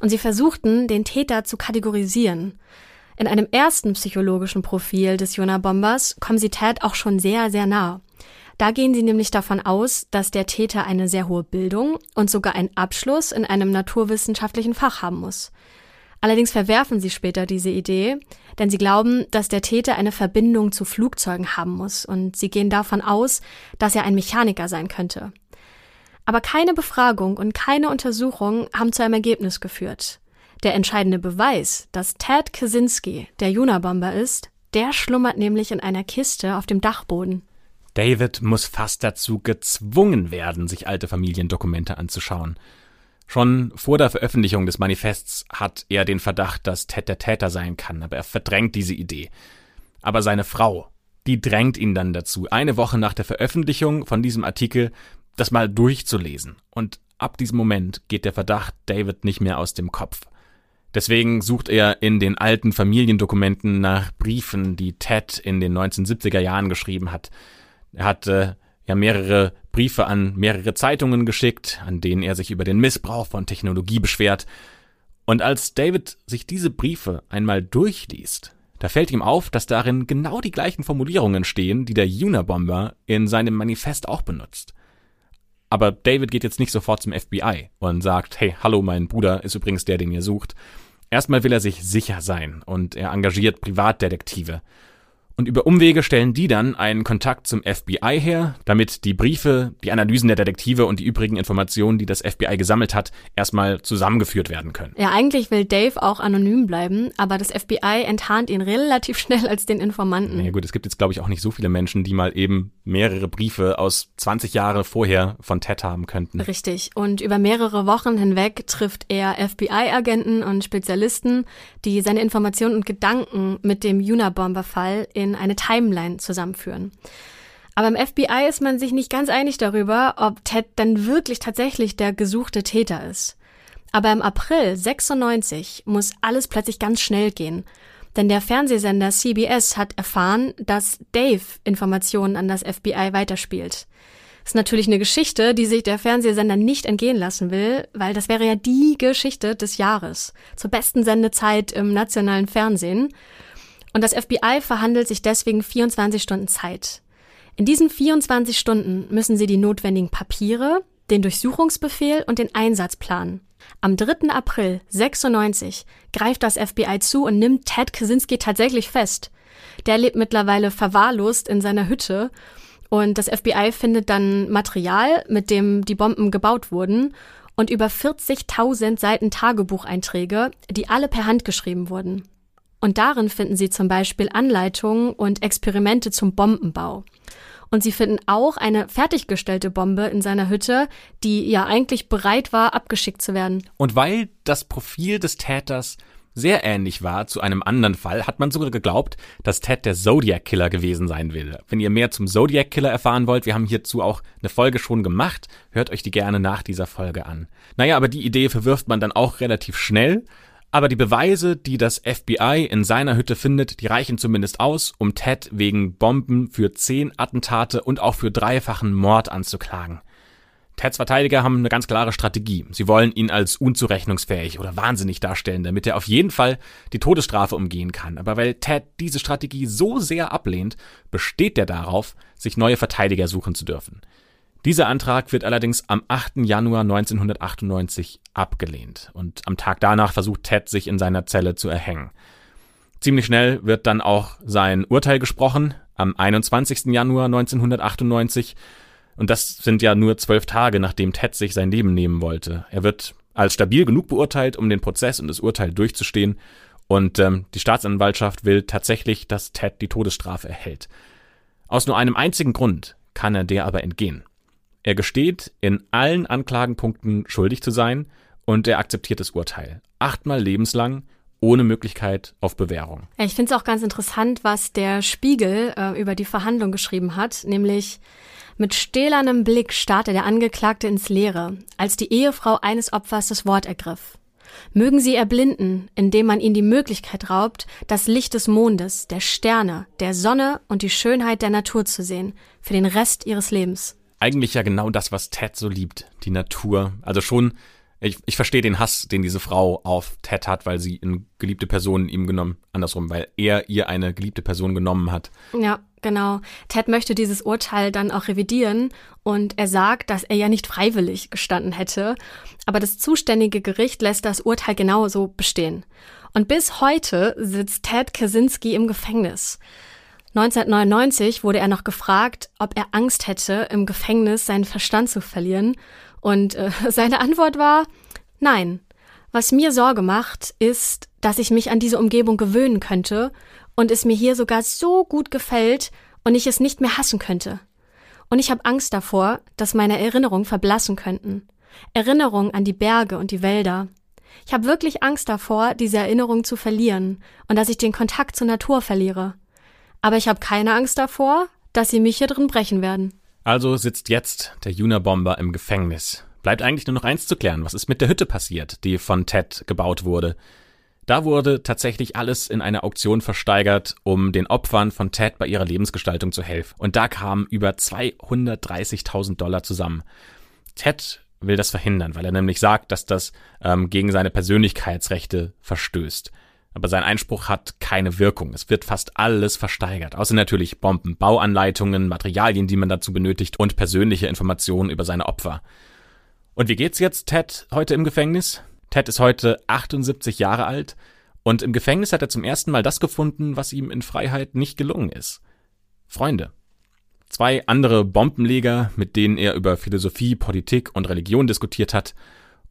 Und sie versuchten, den Täter zu kategorisieren. In einem ersten psychologischen Profil des Jona-Bombers kommen sie Ted auch schon sehr, sehr nah. Da gehen sie nämlich davon aus, dass der Täter eine sehr hohe Bildung und sogar einen Abschluss in einem naturwissenschaftlichen Fach haben muss. Allerdings verwerfen sie später diese Idee, denn sie glauben, dass der Täter eine Verbindung zu Flugzeugen haben muss und sie gehen davon aus, dass er ein Mechaniker sein könnte. Aber keine Befragung und keine Untersuchung haben zu einem Ergebnis geführt. Der entscheidende Beweis, dass Ted Kaczynski der Junabomber ist, der schlummert nämlich in einer Kiste auf dem Dachboden. David muss fast dazu gezwungen werden, sich alte Familiendokumente anzuschauen. Schon vor der Veröffentlichung des Manifests hat er den Verdacht, dass Ted der Täter sein kann, aber er verdrängt diese Idee. Aber seine Frau, die drängt ihn dann dazu, eine Woche nach der Veröffentlichung von diesem Artikel das mal durchzulesen. Und ab diesem Moment geht der Verdacht David nicht mehr aus dem Kopf. Deswegen sucht er in den alten Familiendokumenten nach Briefen, die Ted in den 1970er Jahren geschrieben hat. Er hat äh, ja mehrere Briefe an mehrere Zeitungen geschickt, an denen er sich über den Missbrauch von Technologie beschwert. Und als David sich diese Briefe einmal durchliest, da fällt ihm auf, dass darin genau die gleichen Formulierungen stehen, die der Unabomber in seinem Manifest auch benutzt. Aber David geht jetzt nicht sofort zum FBI und sagt, hey, hallo, mein Bruder ist übrigens der, den ihr sucht. Erstmal will er sich sicher sein und er engagiert Privatdetektive. Und über Umwege stellen die dann einen Kontakt zum FBI her, damit die Briefe, die Analysen der Detektive und die übrigen Informationen, die das FBI gesammelt hat, erstmal zusammengeführt werden können. Ja, eigentlich will Dave auch anonym bleiben, aber das FBI enttarnt ihn relativ schnell als den Informanten. Ja gut, es gibt jetzt glaube ich auch nicht so viele Menschen, die mal eben mehrere Briefe aus 20 Jahre vorher von Ted haben könnten. Richtig. Und über mehrere Wochen hinweg trifft er FBI-Agenten und Spezialisten, die seine Informationen und Gedanken mit dem Unabomber-Fall in in eine Timeline zusammenführen. Aber im FBI ist man sich nicht ganz einig darüber, ob Ted dann wirklich tatsächlich der gesuchte Täter ist. Aber im April 96 muss alles plötzlich ganz schnell gehen. Denn der Fernsehsender CBS hat erfahren, dass Dave Informationen an das FBI weiterspielt. Ist natürlich eine Geschichte, die sich der Fernsehsender nicht entgehen lassen will, weil das wäre ja die Geschichte des Jahres. Zur besten Sendezeit im nationalen Fernsehen. Und das FBI verhandelt sich deswegen 24 Stunden Zeit. In diesen 24 Stunden müssen sie die notwendigen Papiere, den Durchsuchungsbefehl und den Einsatz planen. Am 3. April 96 greift das FBI zu und nimmt Ted Kaczynski tatsächlich fest. Der lebt mittlerweile verwahrlost in seiner Hütte und das FBI findet dann Material, mit dem die Bomben gebaut wurden und über 40.000 Seiten Tagebucheinträge, die alle per Hand geschrieben wurden. Und darin finden Sie zum Beispiel Anleitungen und Experimente zum Bombenbau. Und Sie finden auch eine fertiggestellte Bombe in seiner Hütte, die ja eigentlich bereit war, abgeschickt zu werden. Und weil das Profil des Täters sehr ähnlich war zu einem anderen Fall, hat man sogar geglaubt, dass Ted der Zodiac Killer gewesen sein will. Wenn ihr mehr zum Zodiac Killer erfahren wollt, wir haben hierzu auch eine Folge schon gemacht, hört euch die gerne nach dieser Folge an. Naja, aber die Idee verwirft man dann auch relativ schnell. Aber die Beweise, die das FBI in seiner Hütte findet, die reichen zumindest aus, um Ted wegen Bomben für zehn Attentate und auch für dreifachen Mord anzuklagen. Teds Verteidiger haben eine ganz klare Strategie. Sie wollen ihn als unzurechnungsfähig oder wahnsinnig darstellen, damit er auf jeden Fall die Todesstrafe umgehen kann. Aber weil Ted diese Strategie so sehr ablehnt, besteht er darauf, sich neue Verteidiger suchen zu dürfen. Dieser Antrag wird allerdings am 8. Januar 1998 abgelehnt und am Tag danach versucht Ted sich in seiner Zelle zu erhängen. Ziemlich schnell wird dann auch sein Urteil gesprochen, am 21. Januar 1998 und das sind ja nur zwölf Tage, nachdem Ted sich sein Leben nehmen wollte. Er wird als stabil genug beurteilt, um den Prozess und das Urteil durchzustehen und ähm, die Staatsanwaltschaft will tatsächlich, dass Ted die Todesstrafe erhält. Aus nur einem einzigen Grund kann er der aber entgehen. Er gesteht, in allen Anklagenpunkten schuldig zu sein und er akzeptiert das Urteil. Achtmal lebenslang ohne Möglichkeit auf Bewährung. Ich finde es auch ganz interessant, was der Spiegel äh, über die Verhandlung geschrieben hat, nämlich mit stählernem Blick starrte der Angeklagte ins Leere, als die Ehefrau eines Opfers das Wort ergriff. Mögen sie erblinden, indem man ihnen die Möglichkeit raubt, das Licht des Mondes, der Sterne, der Sonne und die Schönheit der Natur zu sehen, für den Rest ihres Lebens eigentlich ja genau das, was Ted so liebt, die Natur. Also schon, ich, ich verstehe den Hass, den diese Frau auf Ted hat, weil sie eine geliebte Person ihm genommen, andersrum, weil er ihr eine geliebte Person genommen hat. Ja, genau. Ted möchte dieses Urteil dann auch revidieren und er sagt, dass er ja nicht freiwillig gestanden hätte, aber das zuständige Gericht lässt das Urteil genauso bestehen. Und bis heute sitzt Ted Kaczynski im Gefängnis. 1999 wurde er noch gefragt, ob er Angst hätte, im Gefängnis seinen Verstand zu verlieren. Und äh, seine Antwort war, nein. Was mir Sorge macht, ist, dass ich mich an diese Umgebung gewöhnen könnte und es mir hier sogar so gut gefällt und ich es nicht mehr hassen könnte. Und ich habe Angst davor, dass meine Erinnerungen verblassen könnten. Erinnerungen an die Berge und die Wälder. Ich habe wirklich Angst davor, diese Erinnerungen zu verlieren und dass ich den Kontakt zur Natur verliere. Aber ich habe keine Angst davor, dass sie mich hier drin brechen werden. Also sitzt jetzt der Juna-Bomber im Gefängnis. Bleibt eigentlich nur noch eins zu klären. Was ist mit der Hütte passiert, die von Ted gebaut wurde? Da wurde tatsächlich alles in einer Auktion versteigert, um den Opfern von Ted bei ihrer Lebensgestaltung zu helfen. Und da kamen über 230.000 Dollar zusammen. Ted will das verhindern, weil er nämlich sagt, dass das ähm, gegen seine Persönlichkeitsrechte verstößt. Aber sein Einspruch hat keine Wirkung. Es wird fast alles versteigert. Außer natürlich Bomben, Bauanleitungen, Materialien, die man dazu benötigt und persönliche Informationen über seine Opfer. Und wie geht's jetzt Ted heute im Gefängnis? Ted ist heute 78 Jahre alt und im Gefängnis hat er zum ersten Mal das gefunden, was ihm in Freiheit nicht gelungen ist. Freunde. Zwei andere Bombenleger, mit denen er über Philosophie, Politik und Religion diskutiert hat.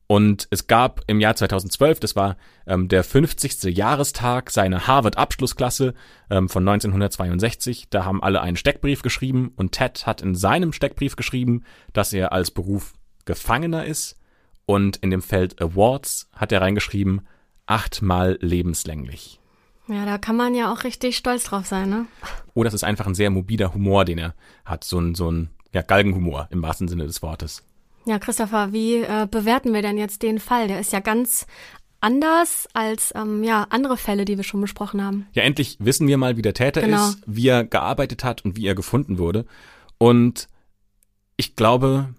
Und es gab im Jahr 2012, das war ähm, der 50. Jahrestag seiner Harvard-Abschlussklasse ähm, von 1962, da haben alle einen Steckbrief geschrieben und Ted hat in seinem Steckbrief geschrieben, dass er als Beruf Gefangener ist und in dem Feld Awards hat er reingeschrieben, achtmal lebenslänglich. Ja, da kann man ja auch richtig stolz drauf sein, ne? Oh, das ist einfach ein sehr mobiler Humor, den er hat. So ein, so ein ja, Galgenhumor im wahrsten Sinne des Wortes. Ja, Christopher, wie äh, bewerten wir denn jetzt den Fall? Der ist ja ganz anders als ähm, ja, andere Fälle, die wir schon besprochen haben. Ja, endlich wissen wir mal, wie der Täter genau. ist, wie er gearbeitet hat und wie er gefunden wurde. Und ich glaube,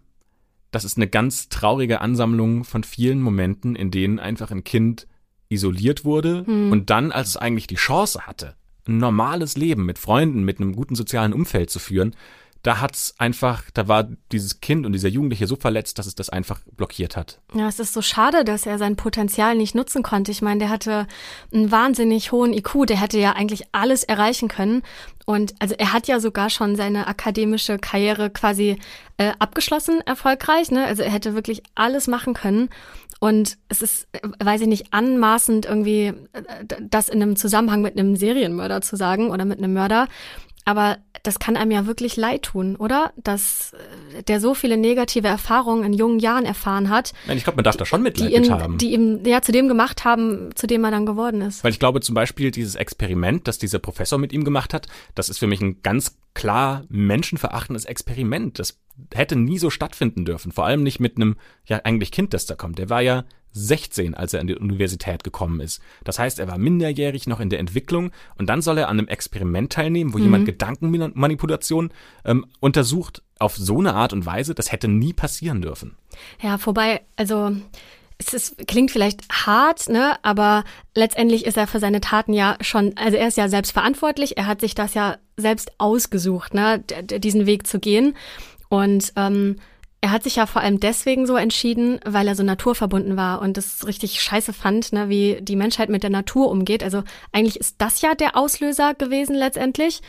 das ist eine ganz traurige Ansammlung von vielen Momenten, in denen einfach ein Kind isoliert wurde hm. und dann, als es eigentlich die Chance hatte, ein normales Leben mit Freunden, mit einem guten sozialen Umfeld zu führen, da hat's einfach, da war dieses Kind und dieser Jugendliche so verletzt, dass es das einfach blockiert hat. Ja, es ist so schade, dass er sein Potenzial nicht nutzen konnte. Ich meine, der hatte einen wahnsinnig hohen IQ, der hätte ja eigentlich alles erreichen können. Und also er hat ja sogar schon seine akademische Karriere quasi äh, abgeschlossen, erfolgreich. Ne? Also er hätte wirklich alles machen können. Und es ist, weiß ich nicht, anmaßend irgendwie äh, das in einem Zusammenhang mit einem Serienmörder zu sagen oder mit einem Mörder. Aber das kann einem ja wirklich leid tun, oder? Dass äh, der so viele negative Erfahrungen in jungen Jahren erfahren hat. Nein, ich glaube, man darf da schon Mitleid die ihn, haben. Die ihm ja zu dem gemacht haben, zu dem er dann geworden ist. Weil ich glaube zum Beispiel dieses Experiment, das dieser Professor mit ihm gemacht hat, das ist für mich ein ganz klar menschenverachtendes Experiment. Das hätte nie so stattfinden dürfen. Vor allem nicht mit einem, ja eigentlich Kind, das da kommt. Der war ja 16, als er an die Universität gekommen ist. Das heißt, er war minderjährig noch in der Entwicklung und dann soll er an einem Experiment teilnehmen, wo mhm. jemand Gedankenmanipulation ähm, untersucht auf so eine Art und Weise. Das hätte nie passieren dürfen. Ja, vorbei, also es ist, klingt vielleicht hart, ne, aber letztendlich ist er für seine Taten ja schon, also er ist ja selbst verantwortlich, er hat sich das ja selbst ausgesucht, ne, diesen Weg zu gehen. Und ähm, er hat sich ja vor allem deswegen so entschieden, weil er so naturverbunden war und es richtig scheiße fand, ne, wie die Menschheit mit der Natur umgeht. Also eigentlich ist das ja der Auslöser gewesen letztendlich.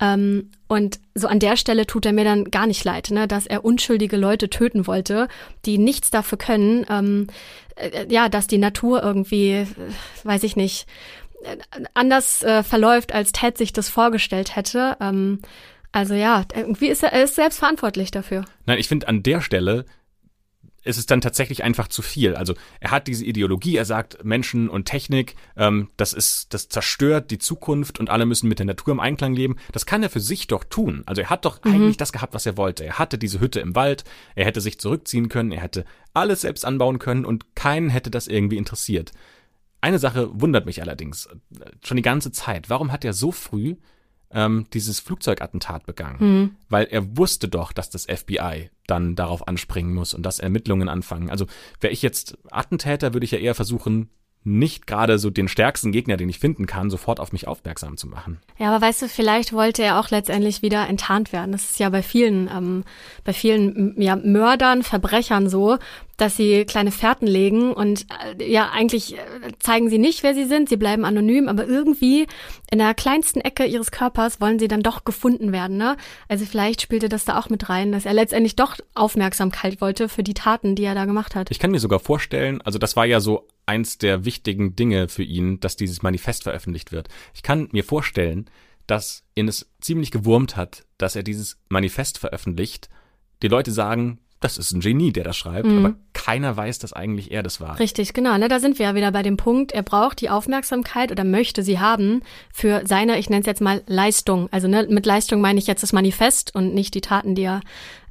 Ähm, und so an der Stelle tut er mir dann gar nicht leid, ne, dass er unschuldige Leute töten wollte, die nichts dafür können, ähm, äh, ja, dass die Natur irgendwie, äh, weiß ich nicht, äh, anders äh, verläuft, als Ted sich das vorgestellt hätte. Ähm, also ja, irgendwie ist er, er ist selbst verantwortlich dafür. Nein, ich finde an der Stelle ist es dann tatsächlich einfach zu viel. Also er hat diese Ideologie, er sagt, Menschen und Technik, ähm, das ist, das zerstört die Zukunft und alle müssen mit der Natur im Einklang leben. Das kann er für sich doch tun. Also er hat doch mhm. eigentlich das gehabt, was er wollte. Er hatte diese Hütte im Wald, er hätte sich zurückziehen können, er hätte alles selbst anbauen können und keinen hätte das irgendwie interessiert. Eine Sache wundert mich allerdings äh, schon die ganze Zeit. Warum hat er so früh ähm, dieses Flugzeugattentat begangen, mhm. weil er wusste doch, dass das FBI dann darauf anspringen muss und dass Ermittlungen anfangen. Also wäre ich jetzt Attentäter, würde ich ja eher versuchen, nicht gerade so den stärksten Gegner, den ich finden kann, sofort auf mich aufmerksam zu machen. Ja, aber weißt du, vielleicht wollte er auch letztendlich wieder enttarnt werden. Das ist ja bei vielen, ähm, bei vielen ja, Mördern, Verbrechern so, dass sie kleine Fährten legen und äh, ja, eigentlich äh, zeigen sie nicht, wer sie sind, sie bleiben anonym, aber irgendwie in der kleinsten Ecke ihres Körpers wollen sie dann doch gefunden werden. Ne? Also vielleicht spielte das da auch mit rein, dass er letztendlich doch Aufmerksamkeit wollte für die Taten, die er da gemacht hat. Ich kann mir sogar vorstellen, also das war ja so eins der wichtigen Dinge für ihn, dass dieses Manifest veröffentlicht wird. Ich kann mir vorstellen, dass ihn es ziemlich gewurmt hat, dass er dieses Manifest veröffentlicht. Die Leute sagen, das ist ein Genie, der das schreibt, mhm. aber keiner weiß, dass eigentlich er das war. Richtig, genau. Ne, da sind wir ja wieder bei dem Punkt, er braucht die Aufmerksamkeit oder möchte sie haben für seine, ich nenne es jetzt mal Leistung. Also ne, mit Leistung meine ich jetzt das Manifest und nicht die Taten, die er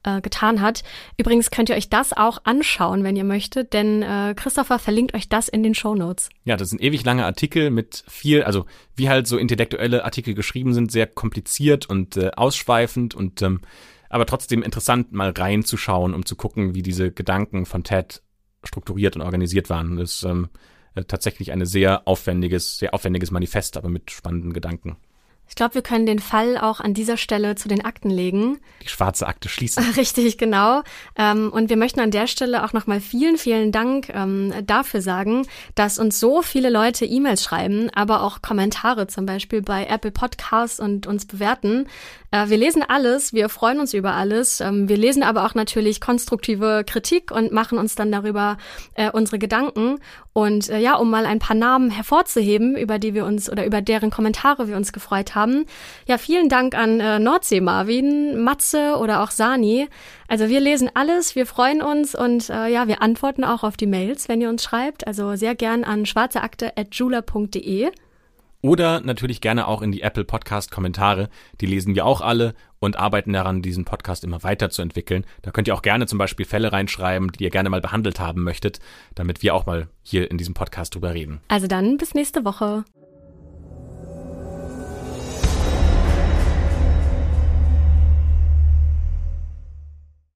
äh, getan hat. Übrigens könnt ihr euch das auch anschauen, wenn ihr möchtet, denn äh, Christopher verlinkt euch das in den Show Notes. Ja, das sind ewig lange Artikel mit viel, also wie halt so intellektuelle Artikel geschrieben sind, sehr kompliziert und äh, ausschweifend und ähm, aber trotzdem interessant, mal reinzuschauen, um zu gucken, wie diese Gedanken von Ted strukturiert und organisiert waren. Das ist ähm, äh, tatsächlich ein sehr aufwendiges, sehr aufwendiges Manifest, aber mit spannenden Gedanken. Ich glaube, wir können den Fall auch an dieser Stelle zu den Akten legen. Die schwarze Akte schließen. Richtig, genau. Ähm, und wir möchten an der Stelle auch nochmal vielen, vielen Dank ähm, dafür sagen, dass uns so viele Leute E-Mails schreiben, aber auch Kommentare zum Beispiel bei Apple Podcasts und uns bewerten. Äh, wir lesen alles, wir freuen uns über alles. Ähm, wir lesen aber auch natürlich konstruktive Kritik und machen uns dann darüber äh, unsere Gedanken. Und äh, ja, um mal ein paar Namen hervorzuheben, über die wir uns oder über deren Kommentare wir uns gefreut haben. Ja, vielen Dank an Nordsee Marvin, Matze oder auch Sani. Also wir lesen alles, wir freuen uns und äh, ja, wir antworten auch auf die Mails, wenn ihr uns schreibt. Also sehr gern an schwarzeakte.jula.de. Oder natürlich gerne auch in die Apple Podcast Kommentare. Die lesen wir auch alle und arbeiten daran, diesen Podcast immer weiterzuentwickeln. Da könnt ihr auch gerne zum Beispiel Fälle reinschreiben, die ihr gerne mal behandelt haben möchtet, damit wir auch mal hier in diesem Podcast drüber reden. Also dann bis nächste Woche.